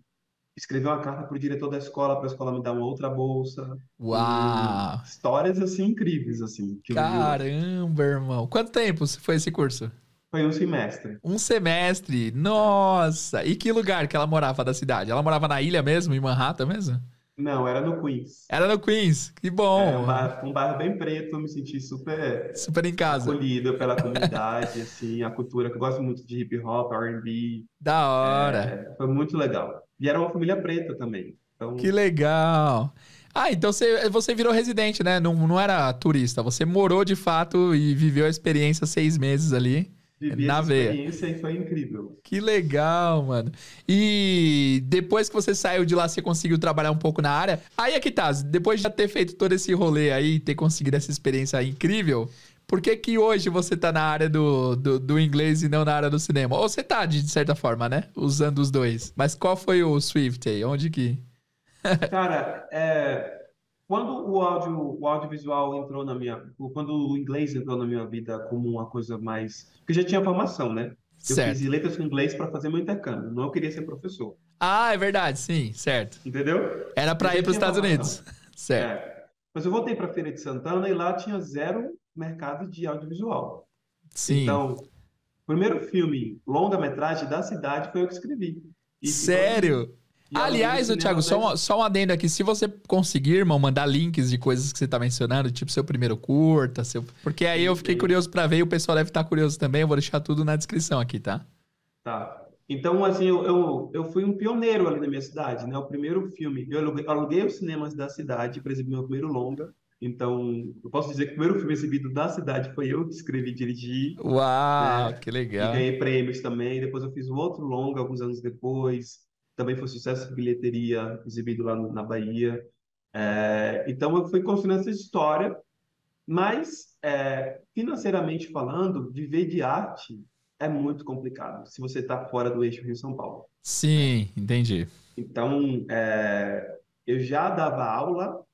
escrever uma carta para o diretor da escola, para a escola me dar uma outra bolsa. Uau! E histórias assim incríveis, assim. Caramba, irmão. Quanto tempo foi esse curso? Foi um semestre. Um semestre. Nossa! E que lugar que ela morava da cidade? Ela morava na ilha mesmo, em Manhattan mesmo? Não, era no Queens. Era no Queens. Que É um bom. bairro, um bairro bem preto, eu me senti super Super em casa. acolhido pela comunidade, assim, a cultura, que eu gosto muito de hip hop, R&B, Da hora. é, foi muito legal. E era uma família preta também, então Que legal. Ah, então você, você virou residente, né? Não, não era turista. Você morou de fato e viveu a experiência seis meses ali. vivi na essa veia. experiência e foi incrível. Que legal, mano. E depois que você saiu de lá, você conseguiu trabalhar um pouco na área. Aí é que tá, depois de já ter feito todo esse rolê aí, ter conseguido essa experiência incrível, por que que hoje você tá na área do, do, do inglês e não na área do cinema? Ou você tá, de certa forma, né? Usando os dois. Mas qual foi o Swift aí? Onde que... Cara, é, quando o áudio, o audiovisual entrou na minha, quando o inglês entrou na minha vida como uma coisa mais, porque eu já tinha formação, né? Eu Certo. fiz letras com inglês para fazer meu intercâmbio, não eu queria ser professor, Ah, é verdade, sim, certo. entendeu? Era já ir pros tinha Estados formação. Unidos. Certo. É. Mas eu voltei para Feira de Santana e lá tinha zero mercado de audiovisual. Sim. Então, o primeiro filme longa-metragem da cidade foi eu que escrevi. E Sério? Aliás, ô, Thiago, só um, só um adendo aqui. Se você conseguir, irmão, mandar links de coisas que você tá mencionando, tipo seu primeiro curta, seu... Porque aí eu fiquei curioso pra ver e o pessoal deve estar curioso também. Eu vou deixar tudo na descrição aqui, tá? Tá. Então, assim, eu, eu, eu fui um pioneiro ali na minha cidade, né? O primeiro filme, eu aluguei, aluguei os cinemas da cidade para exibir meu primeiro longa. Então, eu posso dizer que o primeiro filme exibido da cidade foi eu que escrevi e dirigi. Uau, É, que E legal. ganhei prêmios também. Depois eu fiz um outro longa alguns anos depois. Também foi sucesso de bilheteria, exibido lá na Bahia. É, então eu fui construindo essa história, mas é, financeiramente falando, viver de arte é muito complicado se você está fora do eixo Rio-São Paulo. Sim, entendi. Então é, eu já dava aula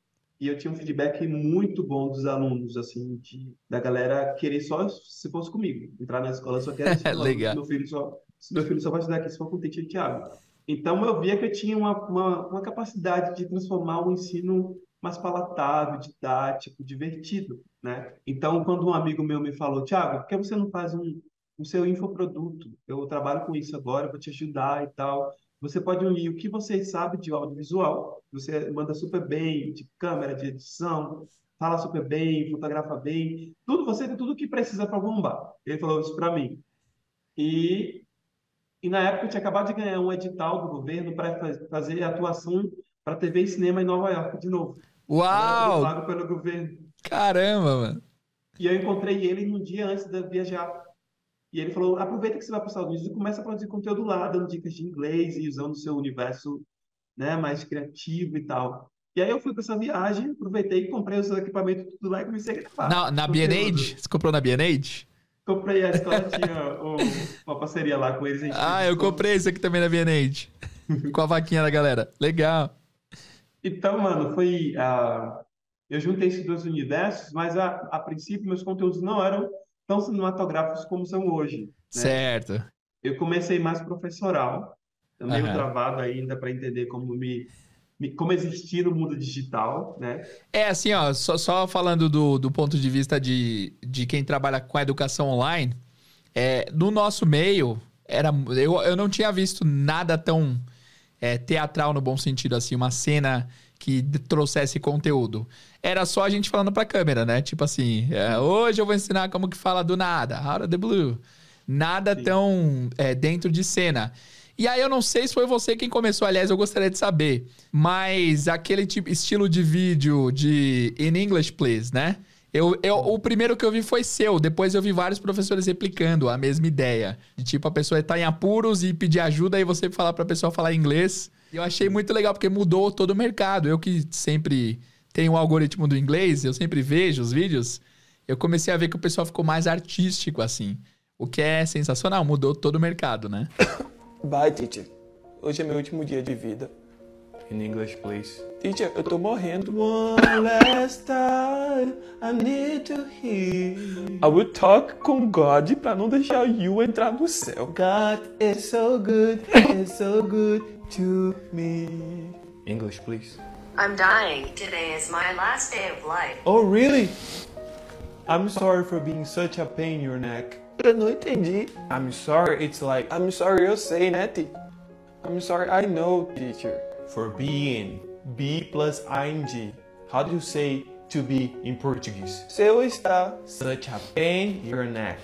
e eu tinha um feedback muito bom dos alunos, assim, de, da galera querer só se fosse comigo, entrar na escola, só quero estudar, Legal. meu filho só, meu filho só vai estudar aqui se for com o Thiago. Então eu via que eu tinha uma, uma, uma capacidade de transformar o ensino mais palatável, didático, divertido, né? Então quando um amigo meu me falou, Thiago, por que você não faz um, um seu infoproduto? Eu trabalho com isso agora, vou te ajudar e tal. Você pode unir o que você sabe de audiovisual, você manda super bem, de câmera, de edição, fala super bem, fotografa bem, tudo você tem tudo que precisa para bombar. Ele falou isso para mim. E, e na época eu tinha acabado de ganhar um edital do governo para fazer atuação para TV e cinema em Nova York de novo. Uau, pago pelo governo. caramba, mano. E eu encontrei ele num dia antes de viajar. E ele falou: aproveita que você vai para os Estados Unidos e começa a produzir conteúdo lá, dando dicas de inglês e usando o seu universo né, mais criativo e tal. E aí eu fui para essa viagem, aproveitei, comprei os equipamentos tudo lá e comecei a gravar. Na, na. B&H? Você comprou na B&H? Comprei, a escola tinha uma parceria lá com eles. Ah, eu comprei esse aqui também na B&H. Com a vaquinha da galera. Legal. Então, mano, foi. ah, eu juntei esses dois universos, mas a, a princípio meus conteúdos não eram tão cinematográficos como são hoje. né? Certo. Eu comecei mais professoral, meio Aham. travado ainda para entender como me, me- como existir no mundo digital, né? É assim, ó, só, só falando do, do ponto de vista de, de quem trabalha com a educação online, é, no nosso meio, era, eu, eu não tinha visto nada tão é, teatral no bom sentido, assim, uma cena que trouxesse conteúdo. Era só a gente falando pra câmera, né? Tipo assim, é, hoje eu vou ensinar como que fala do nada, out of the blue. Nada Sim. tão é, dentro de cena. E aí eu não sei se foi você quem começou, aliás, eu gostaria de saber. Mas aquele tipo, estilo de vídeo de In English, please, né? Eu, eu, o primeiro que eu vi foi seu, depois eu vi vários professores replicando a mesma ideia. De tipo, a pessoa tá em apuros e pedir ajuda e você falar pra pessoa falar inglês. Eu achei muito legal, porque mudou todo o mercado. Eu que sempre tenho o algoritmo do inglês, eu sempre vejo os vídeos, eu comecei a ver que o pessoal ficou mais artístico, assim. O que é sensacional, mudou todo o mercado, né? Bye, teacher. Hoje é meu último dia de vida. In English, please. Teacher, eu tô morrendo. One last time, I need to hear. I will talk com God pra não deixar you entrar no céu. God is so good, is so good to me. English, please. I'm dying. Today is my last day of life. Oh, really? I'm sorry for being such a pain in your neck. Eu não entendi. I'm sorry, it's like, I'm sorry, eu sei, né? I'm sorry, I know, teacher. For being. Be plus ing. How do you say to be in Portuguese? Seu está such a pain in your neck.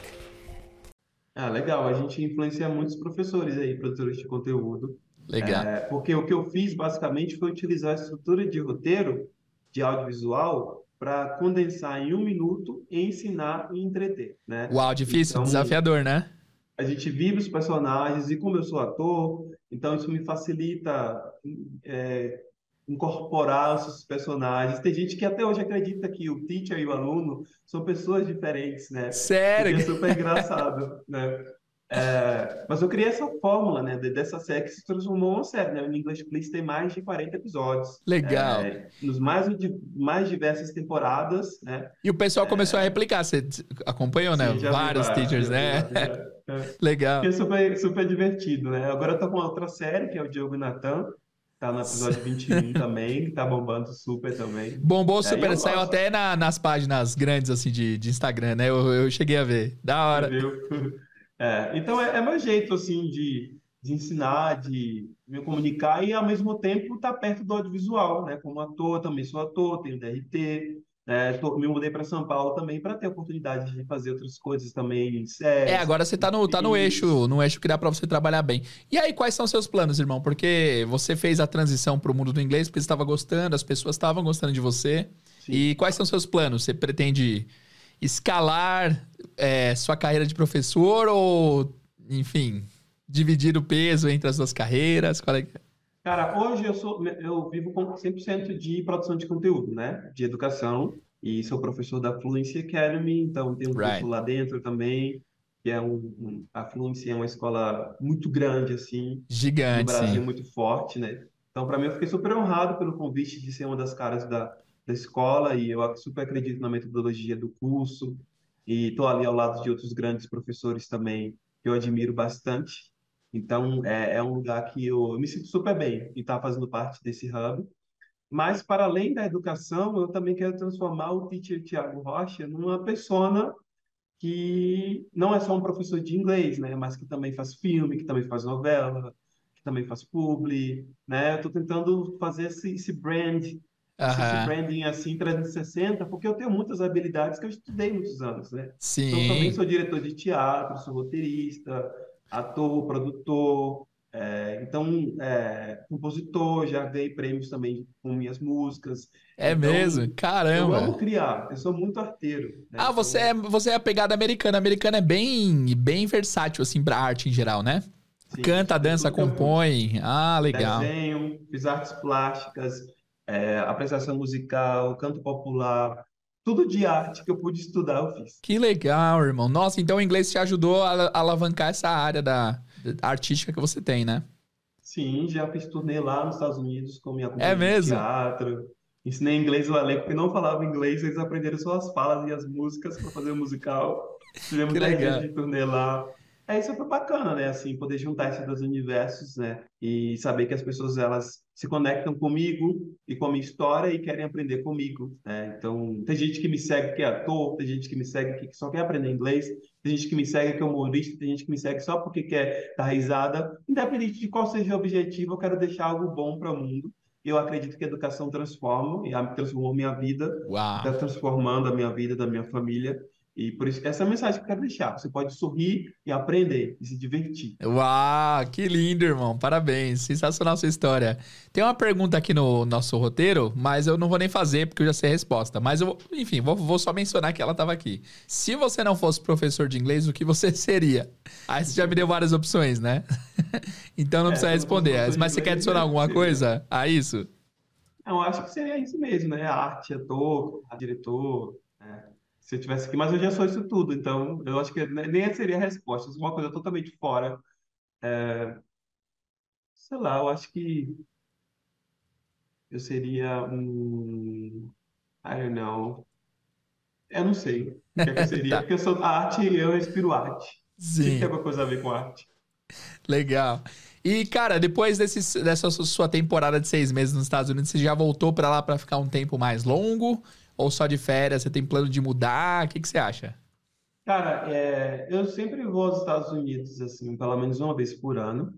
Ah, legal. A gente influencia muitos professores aí, produtores de conteúdo. Legal. É, porque o que eu fiz basicamente foi utilizar a estrutura de roteiro de audiovisual para condensar em um minuto e ensinar e entreter, né? Uau, difícil, Então, desafiador, né? A gente vive os personagens e como eu sou ator, então isso me facilita é, incorporar os personagens. Tem gente que até hoje acredita que o teacher e o aluno são pessoas diferentes, né? Sério? Que é super engraçado, né? É, mas eu criei essa fórmula, né, de- dessa série que se transformou em uma série, né? O English Please tem mais de 40 episódios. Legal. É, nos mais, mais diversas temporadas, né? E o pessoal começou a replicar, você acompanhou, né? Sim, já vi Vários teachers, já vi né? vários, já. É. Legal. Que é super, super divertido, né? Agora eu tô com outra série, que é o Diogo e Natan, tá no episódio 21 também, que tá bombando super também. Bombou super, saiu gosto. até na- nas páginas grandes, assim, de, de Instagram, né? Eu, eu cheguei a ver. Da hora. É, então é, é meu jeito, assim, de, de ensinar, de me comunicar e, ao mesmo tempo, estar perto do audiovisual, né? Como ator, também sou ator, tenho DRT, né? Tô- me mudei para São Paulo também para ter oportunidade de fazer outras coisas também, séries. É, agora você tá no, tá no eixo, no eixo que dá pra você trabalhar bem. E aí, quais são seus planos, irmão? Porque você fez a transição pro mundo do inglês porque você estava gostando, as pessoas estavam gostando de você. Sim. E quais são seus planos? Você pretende escalar é, sua carreira de professor ou, enfim, dividir o peso entre as duas carreiras? Qual é que- Cara, hoje eu sou, eu vivo com 100% de produção de conteúdo, né? De educação e sou professor da Fluency Academy, então tem um Right. curso lá dentro também, que é um, um- a Fluency é uma escola muito grande assim, no Gigante, Brasil sim. muito forte, né? Então, para mim, eu fiquei super honrado pelo convite de ser uma das caras da, da escola e eu super acredito na metodologia do curso e estou ali ao lado de outros grandes professores também que eu admiro bastante. Então, é, é um lugar que eu, eu me sinto super bem em estar fazendo parte desse hub. Mas, para além da educação, eu também quero transformar o teacher Tiago Rocha numa persona que não é só um professor de inglês, né? Mas que também faz filme, que também faz novela, que também faz publi, né? Eu estou tentando fazer esse, esse brand, esse Aham. branding assim 360, porque eu tenho muitas habilidades que eu estudei muitos anos, né? Então, Sim. também sou diretor de teatro, sou roteirista, ator, produtor, é, então, é, compositor, já ganhei prêmios também com minhas músicas. É Então, mesmo? Eu Caramba. amo criar, eu sou muito arteiro, né? Ah, Então, você é, você é a pegada americana. A americana é bem, bem versátil, assim, pra arte em geral, né? sim, Canta, dança, eu compõe. Ah, legal. Desenho, fiz artes plásticas, é, apresentação musical, canto popular, tudo de arte que eu pude estudar, eu fiz. Que legal, irmão. Nossa, então o inglês te ajudou a alavancar essa área da, da artística que você tem, né? Sim, já fiz turnê lá nos Estados Unidos com minha companhia de É mesmo? teatro. Ensinei inglês ao elenco que não falava inglês, eles aprenderam só as falas e as músicas para fazer o musical. Fizemos Que 10 dias legal. de turnê lá. É, isso foi bacana, né? Assim, poder juntar esses dois universos, né? E saber que as pessoas, elas se conectam comigo e com a minha história e querem aprender comigo, né? Então, tem gente que me segue que é ator, tem gente que me segue que só quer aprender inglês, tem gente que me segue que é humorista, tem gente que me segue só porque quer dar risada. Independente de qual seja o objetivo, eu quero deixar algo bom para o mundo. Eu acredito que a educação transforma, e a- transformou minha vida, está transformando a minha vida, da minha família. E por isso, essa é a mensagem que eu quero deixar. Você pode sorrir e aprender e se divertir. Uau, que lindo, irmão. Parabéns. Sensacional sua história. Tem uma pergunta aqui no nosso roteiro, mas eu não vou nem fazer porque eu já sei a resposta. Mas eu, enfim, vou, vou só mencionar que ela estava aqui. Se você não fosse professor de inglês, o que você seria? Aí você já me deu várias opções, né? Então não É, precisa não responder. Mas você quer inglês, adicionar eu alguma coisa a isso? Eu acho que seria isso mesmo, né? Arte, ator, diretor. Se eu tivesse aqui, mas eu já sou isso tudo, então eu acho que nem essa seria a resposta. Uma coisa totalmente fora. É, Sei lá, eu acho que eu seria um. I don't know. Eu não sei o que é que eu seria, Tá. porque eu sou arte e eu respiro arte. Tem que Sim, ter alguma coisa a ver com arte. legal. E, cara, depois desse, dessa sua temporada de seis meses nos Estados Unidos, você já voltou pra lá pra ficar um tempo mais longo? Ou só de férias? Você tem plano de mudar? O que, que você acha? Cara, é, eu sempre vou aos Estados Unidos, assim, pelo menos uma vez por ano.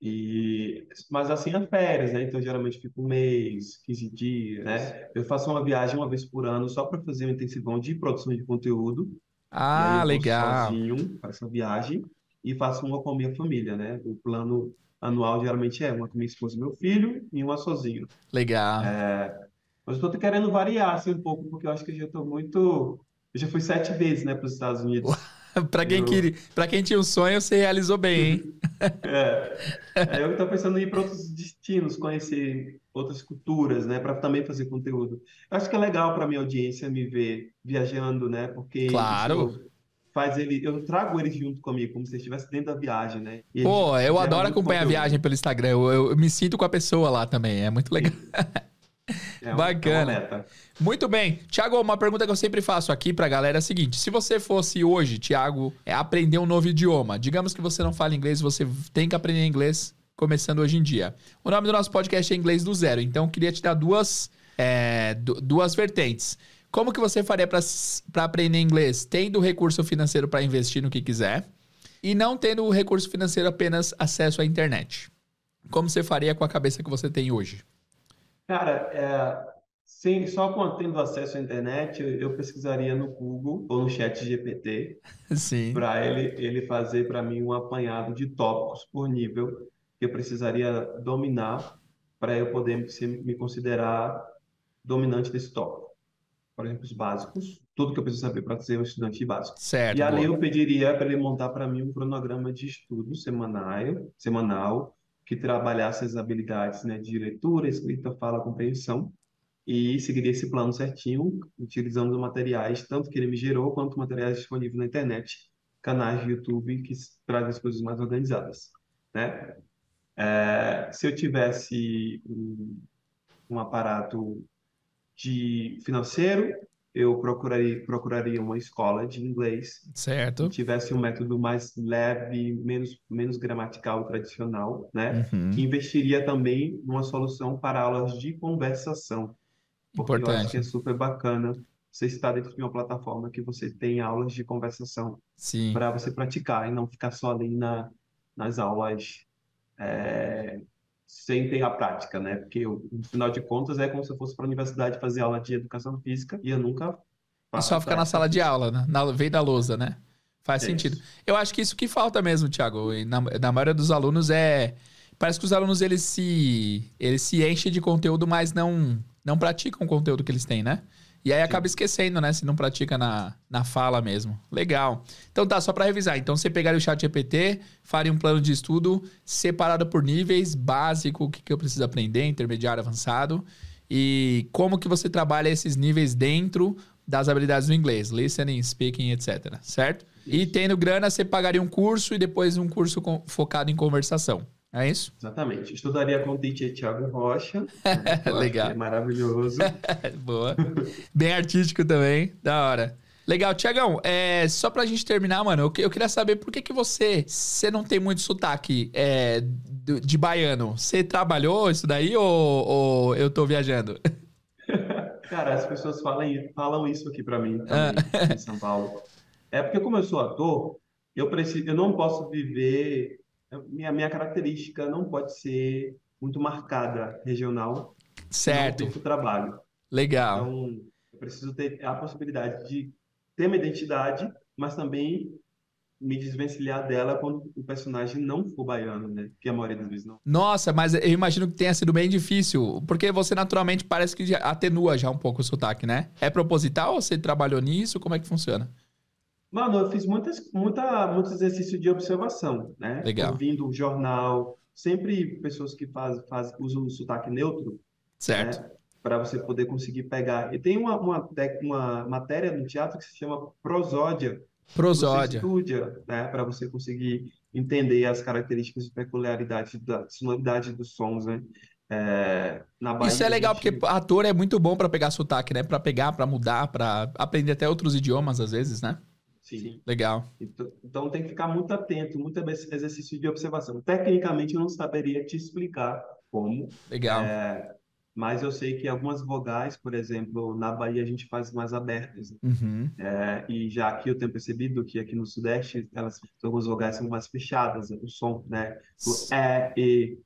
E, mas assim, as férias, né? Então, geralmente fico um mês, 15 dias, né? Eu faço uma viagem uma vez por ano só para fazer um intensivão de produção de conteúdo. Ah, eu legal. sozinho para essa viagem e faço uma com a minha família, né? O plano anual geralmente é uma com minha esposa e meu filho e uma sozinho. Legal. Mas eu tô querendo variar assim um pouco, porque eu acho que eu já tô muito. Eu já fui sete vezes, né, para os Estados Unidos. pra, quem eu- queria, quem tinha um sonho, você realizou bem, hein? É. Aí eu tô pensando em ir para outros destinos, conhecer outras culturas, né, para também fazer conteúdo. Eu acho que é legal para minha audiência me ver viajando, né, porque Claro. faz ele, eu trago eles junto comigo, como se eles estivessem dentro da viagem, né? Pô, eu adoro acompanhar a conteúdo. viagem pelo Instagram. Eu, eu- eu me sinto com a pessoa lá também. É muito legal. É Bacana. É. Muito bem. Tiago, uma pergunta que eu sempre faço aqui pra galera é a seguinte: se você fosse hoje, Tiago, é, aprender um novo idioma, digamos que você não fala inglês, você tem que aprender inglês começando hoje em dia. O nome do nosso podcast é Inglês do Zero, então eu queria te dar duas, é, du- duas vertentes. Como que você faria pra aprender inglês tendo recurso financeiro pra investir no que quiser e não tendo o recurso financeiro apenas acesso à internet? Como você faria com a cabeça que você tem hoje? Cara, é, sem, só com tendo acesso à internet, eu, eu pesquisaria no Google ou no chat GPT Sim. para ele, ele fazer para mim um apanhado de tópicos por nível que eu precisaria dominar para eu poder se- me considerar dominante desse tópico. Por exemplo, os básicos, tudo que eu preciso saber para ser um estudante básico. Certo. E ali boa. eu pediria para ele montar para mim um cronograma de estudo semanal, semanal que trabalhasse as habilidades, né, de leitura, escrita, fala, compreensão, e seguiria esse plano certinho, utilizando materiais, tanto que ele me gerou, quanto materiais disponíveis na internet, canais de YouTube que trazem as coisas mais organizadas, né? É, se eu tivesse um, um aparato de financeiro, eu procuraria, procuraria uma escola de inglês Certo. que tivesse um método mais leve, menos, menos gramatical tradicional, né? Uhum. E investiria também numa solução para aulas de conversação, porque eu acho Importante. que é super bacana você estar dentro de uma plataforma que você tem aulas de conversação Sim. para você praticar e não ficar só ali na, nas aulas é, sem ter a prática, né? Porque no final de contas é como se eu fosse para a universidade fazer aula de educação física e eu nunca E faço só ficar na sala de aula, né? Na, veio da lousa, né? Faz É sentido. isso. Eu acho que isso que falta mesmo, Thiago. Na, na maioria dos alunos é. Parece que os alunos eles se, eles se enchem de conteúdo, mas não, não praticam o conteúdo que eles têm, né? E aí acaba esquecendo, né? Se não pratica na, na fala mesmo. Legal. Então tá, só pra revisar. Então você pegaria o chat GPT, faria um plano de estudo separado por níveis, básico, o que, que eu preciso aprender, intermediário, avançado. E como que você trabalha esses níveis dentro das habilidades do inglês, listening, speaking, etc. Certo? E tendo grana, você pagaria um curso e depois um curso focado em conversação. É isso? Exatamente. Estudaria com o teacher Thiago Rocha. Legal. é maravilhoso. Boa. Bem artístico também. Da hora. Legal, Tiagão, é, só pra gente terminar, mano, eu, eu queria saber por que, que você, você não tem muito sotaque é, do- de baiano. Você trabalhou isso daí ou, ou eu tô viajando? Cara, as pessoas falam, falam isso aqui pra mim Ah. também, em São Paulo. É porque como eu sou ator, eu preciso, eu não posso viver, minha, minha característica não pode ser muito marcada regional, Certo, não trabalho. legal. Então, eu preciso ter a possibilidade de ter uma identidade, mas também me desvencilhar dela quando o personagem não for baiano, né? Que a maioria das vezes não. Nossa, mas eu imagino que tenha sido bem difícil, porque você naturalmente parece que atenua já um pouco o sotaque, né? É proposital você trabalhou nisso? Como é que funciona? Mano, eu fiz muitas, muita, muitos exercícios de observação, né? Legal. Ouvindo o jornal, sempre pessoas que faz, faz, usam o sotaque neutro, Certo. né? Para você poder conseguir pegar. E tem uma, uma, uma matéria no teatro que se chama prosódia. Você Prosódia. estuda, né? Para você conseguir entender as características e peculiaridades da sonoridade dos sons, né? É, Isso é legal, gente- porque ator é muito bom pra pegar sotaque, né? Pra pegar, pra mudar, pra aprender até outros idiomas às vezes, né? Sim. Legal. Então, então tem que ficar muito atento, muito ex- exercício de observação. Tecnicamente eu não saberia te explicar como, Legal. é, mas eu sei que algumas vogais, por exemplo, na Bahia a gente faz mais abertas. né? Uhum. É, e já aqui eu tenho percebido que aqui no Sudeste elas, algumas vogais são mais fechadas, o som, né? O é, e,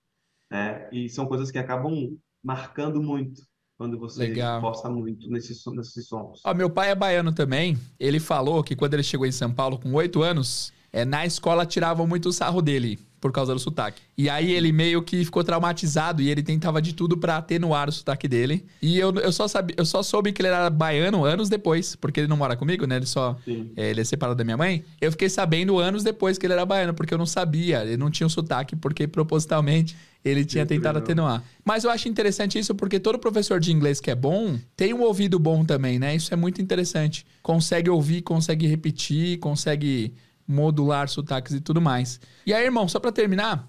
né? E são coisas que acabam marcando muito quando você Legal. força muito nesses, nesses sons. Ó, meu pai é baiano também. Ele falou que quando ele chegou em São Paulo com oito anos, é, na escola tiravam muito sarro dele por causa do sotaque. E aí ele meio que ficou traumatizado e ele tentava de tudo pra atenuar o sotaque dele. E eu, eu, só sabia, eu só soube que ele era baiano anos depois, porque ele não mora comigo, né? Ele só é, ele é separado da minha mãe. Eu fiquei sabendo anos depois que ele era baiano, porque eu não sabia. Ele não tinha o sotaque, porque propositalmente ele tinha tentado atenuar. Mas eu acho interessante isso, porque todo professor de inglês que é bom tem um ouvido bom também, né? Isso é muito interessante. Consegue ouvir, consegue repetir, consegue modular sotaques e tudo mais. E aí, irmão, só pra terminar,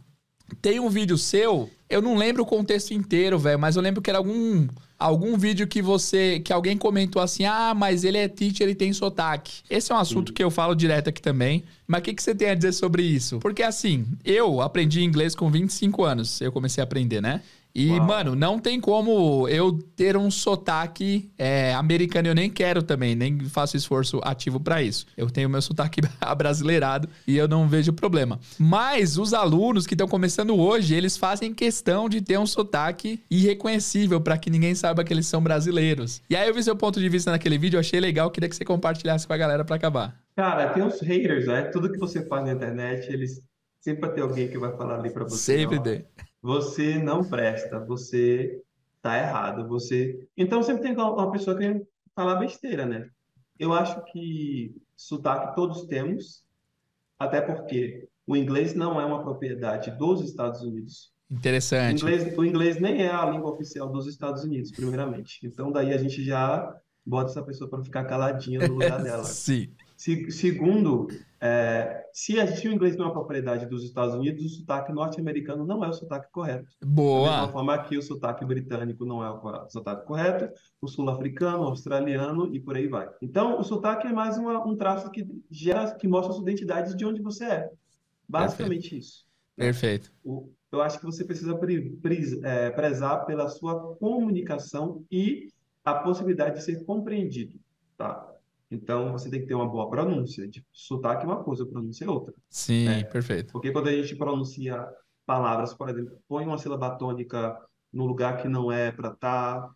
tem um vídeo seu, eu não lembro o contexto inteiro, velho, mas eu lembro que era algum algum vídeo que você que alguém comentou assim: "Ah, mas ele é teacher, ele tem sotaque". Esse é um assunto que eu falo direto aqui também. Mas o que que você tem a dizer sobre isso? Porque assim, eu aprendi inglês com 25 anos, eu comecei a aprender, né? E, Uau. mano, não tem como eu ter um sotaque é, americano. Eu nem quero também, nem faço esforço ativo pra isso. Eu tenho meu sotaque abrasileirado e eu não vejo problema. Mas os alunos que estão começando hoje, eles fazem questão de ter um sotaque irreconhecível pra que ninguém saiba que eles são brasileiros. E aí eu vi seu ponto de vista naquele vídeo, eu achei legal, queria que você compartilhasse com a galera pra acabar. Cara, tem uns haters, né? Tudo que você faz na internet, eles sempre ter alguém que vai falar ali pra você, Sempre tem. Você não presta, você tá errado, você... Então sempre tem uma pessoa que falar besteira, né? Eu acho que sotaque todos temos, até porque o inglês não é uma propriedade dos Estados Unidos. O Interessante. inglês, o inglês nem é a língua oficial dos Estados Unidos, primeiramente. Então daí a gente já bota essa pessoa para ficar caladinha no lugar dela. Sim. Se- segundo, é, se, a, se o inglês não é uma propriedade dos Estados Unidos, o sotaque norte-americano não é o sotaque correto. Da mesma Boa. forma que o sotaque britânico não é o sotaque correto, o sul-africano, o australiano e por aí vai. Então, o sotaque é mais uma- um traço que gera, que mostra a sua identidade de onde você é. Basicamente isso. Perfeito. O- eu acho que você precisa pri- pris- é, prezar pela sua comunicação e a possibilidade de ser compreendido, tá? Então, você tem que ter uma boa pronúncia. De sotaque é uma coisa, pronúncia é outra. Sim, É. perfeito. Porque quando a gente pronuncia palavras, por exemplo, põe uma sílaba tônica no lugar que não é para estar,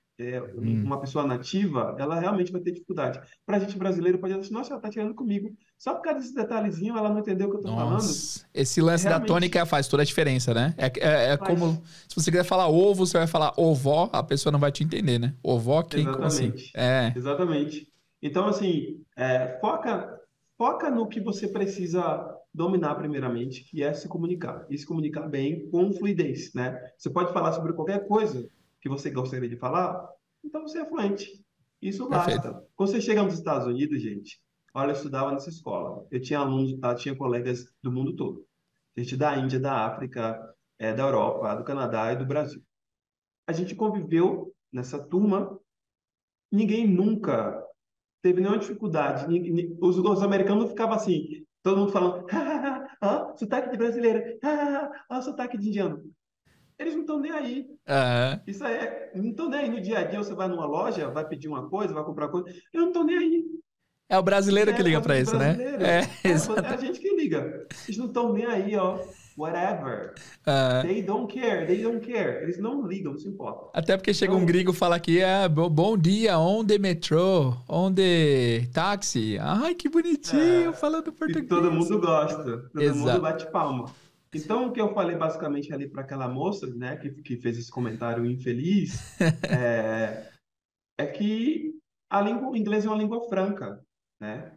Hum. uma pessoa nativa, ela realmente vai ter dificuldade. Para a gente brasileiro, pode dizer assim, nossa, ela está tirando comigo. Só por causa desse detalhezinho, ela não entendeu o que eu estou falando. Nossa, esse lance da Realmente. tônica faz toda a diferença, né? É, é, é como se você quiser falar ovo, você vai falar ovó, a pessoa não vai te entender, né? Ovó, quem? Assim? Exatamente. É, Exatamente. Então, assim, é, foca, foca no que você precisa dominar primeiramente, que é se comunicar. E se comunicar bem com fluidez, né? Você pode falar sobre qualquer coisa que você gostaria de falar, então você é fluente. Isso Perfeito. basta. Quando você chega nos Estados Unidos, gente, olha, eu estudava nessa escola. Eu tinha alunos, ah, tinha colegas do mundo todo. Gente da Índia, da África, eh, da Europa, do Canadá e do Brasil. A gente conviveu nessa turma ninguém nunca teve nenhuma dificuldade. Os, os americanos ficavam assim, todo mundo falando, ah, sotaque de brasileiro, ah, ah, sotaque de indiano. Eles não estão nem aí. aham, Isso aí é, não estão nem aí. No dia a dia, você vai numa loja, vai pedir uma coisa, vai comprar coisa, eles não estão nem aí. é o brasileiro É que liga pra do isso, né? É, É, é a gente que liga. Eles não estão nem aí, ó. Whatever. Aham. They don't care. They don't care. Eles não ligam, não se importam. Até porque chega um Então- gringo e fala aqui, bo- bom dia, on the metrô, on the táxi. Ai, que bonitinho, É, falando E português. todo mundo gosta, todo Exato. mundo bate palma. Então, o que eu falei basicamente ali para aquela moça, né, que, que fez esse comentário infeliz, é, é que a língua, o inglês é uma língua franca, né?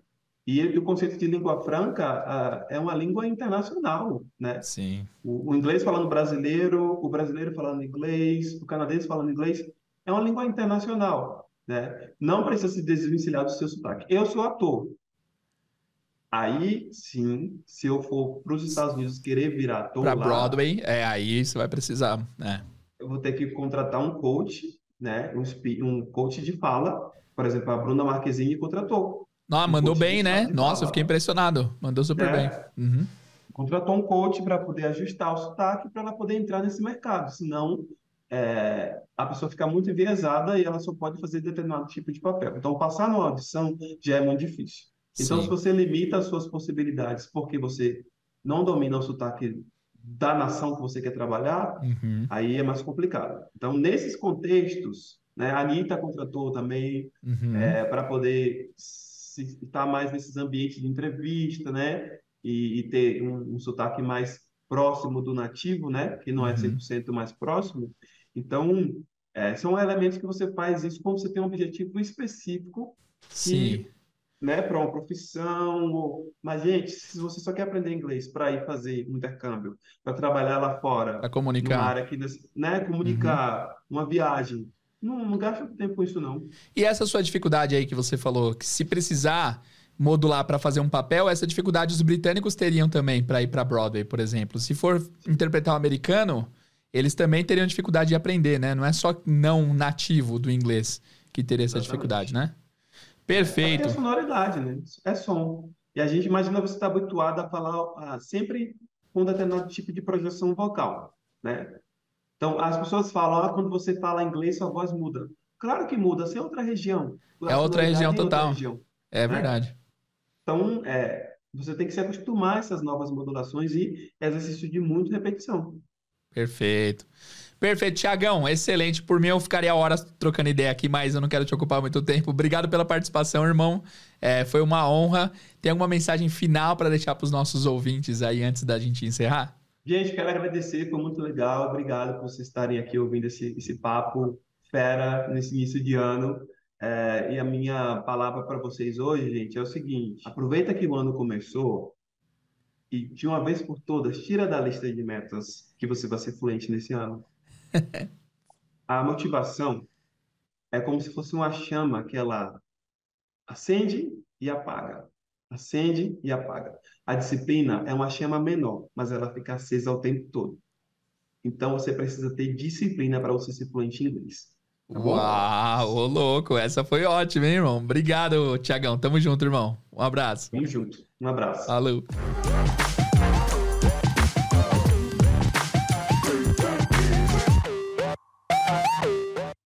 E, o conceito de língua franca ah, é uma língua internacional, né? Sim, O, o inglês falando brasileiro, o brasileiro falando inglês, o canadense falando inglês, é uma língua internacional, né? Não precisa se desvencilhar do seu sotaque. Eu sou ator. Aí, sim, se eu for para os Estados Unidos querer virar ator lá, Broadway, é, aí você vai precisar, é. eu vou ter que contratar um coach, né? Um, um coach de fala. Por exemplo, a Bruna Marquezine contratou. Não, Um mandou bem, né? fala. Nossa, eu fiquei impressionado. Mandou super É. bem. Uhum. Contratou um coach para poder ajustar o sotaque para ela poder entrar nesse mercado. Senão, é, a pessoa fica muito enviesada e ela só pode fazer determinado tipo de papel. Então, passar numa audição já é muito difícil. Então, Sim. se você limita as suas possibilidades porque você não domina o sotaque da nação que você quer trabalhar, Uhum. aí é mais complicado. Então, nesses contextos, né, a Anitta contratou também Uhum. para poder estar mais nesses ambientes de entrevista, né, e, e ter um, um sotaque mais próximo do nativo, né, que não é Uhum. 100% mais próximo. Então, é, são elementos que você faz isso quando você tem um objetivo específico Sim. né, para uma profissão. ou- Mas, gente, se você só quer aprender inglês para ir fazer um intercâmbio, para trabalhar lá fora, numa comunicar. área né, comunicar, uma viagem, não, não gasta tempo com isso, não. E essa sua dificuldade aí que você falou, que se precisar modular pra fazer um papel, essa dificuldade os britânicos teriam também pra ir pra Broadway, por exemplo. Se for interpretar um americano, eles também teriam dificuldade de aprender, né? Não é só não nativo do inglês que teria essa Exatamente. dificuldade, né? Porque Perfeito. é sonoridade, né? É som. E a gente imagina você estar habituado a falar sempre com um determinado tipo de projeção vocal, né? Então, as pessoas falam, ah, quando você fala inglês, sua voz muda. Claro que muda, você é outra região. É outra região é outra total. região. É verdade. Então, é, você tem que se acostumar a essas novas modulações e exercício de muita repetição. Perfeito. Perfeito, Tiagão, excelente. Por mim, eu ficaria horas trocando ideia aqui, mas eu não quero te ocupar muito tempo. Obrigado pela participação, irmão. É, foi uma honra. Tem alguma mensagem final para deixar para os nossos ouvintes aí antes da gente encerrar? Gente, quero agradecer, foi muito legal. Obrigado por vocês estarem aqui ouvindo esse, esse papo fera nesse início de ano. É, e a minha palavra para vocês hoje, gente, é o seguinte: aproveita que o ano começou e, de uma vez por todas, tira da lista de metas que você vai ser fluente nesse ano. A motivação é como se fosse uma chama que ela acende e apaga. Acende e apaga. A disciplina é uma chama menor, mas ela fica acesa o tempo todo. Então você precisa ter disciplina para você ser fluente em inglês. Tá bom? Uau, ô louco, essa foi ótima, hein, irmão? Obrigado, Tiagão. Tamo junto, irmão. Um abraço. Vamos junto. Um abraço. Falou.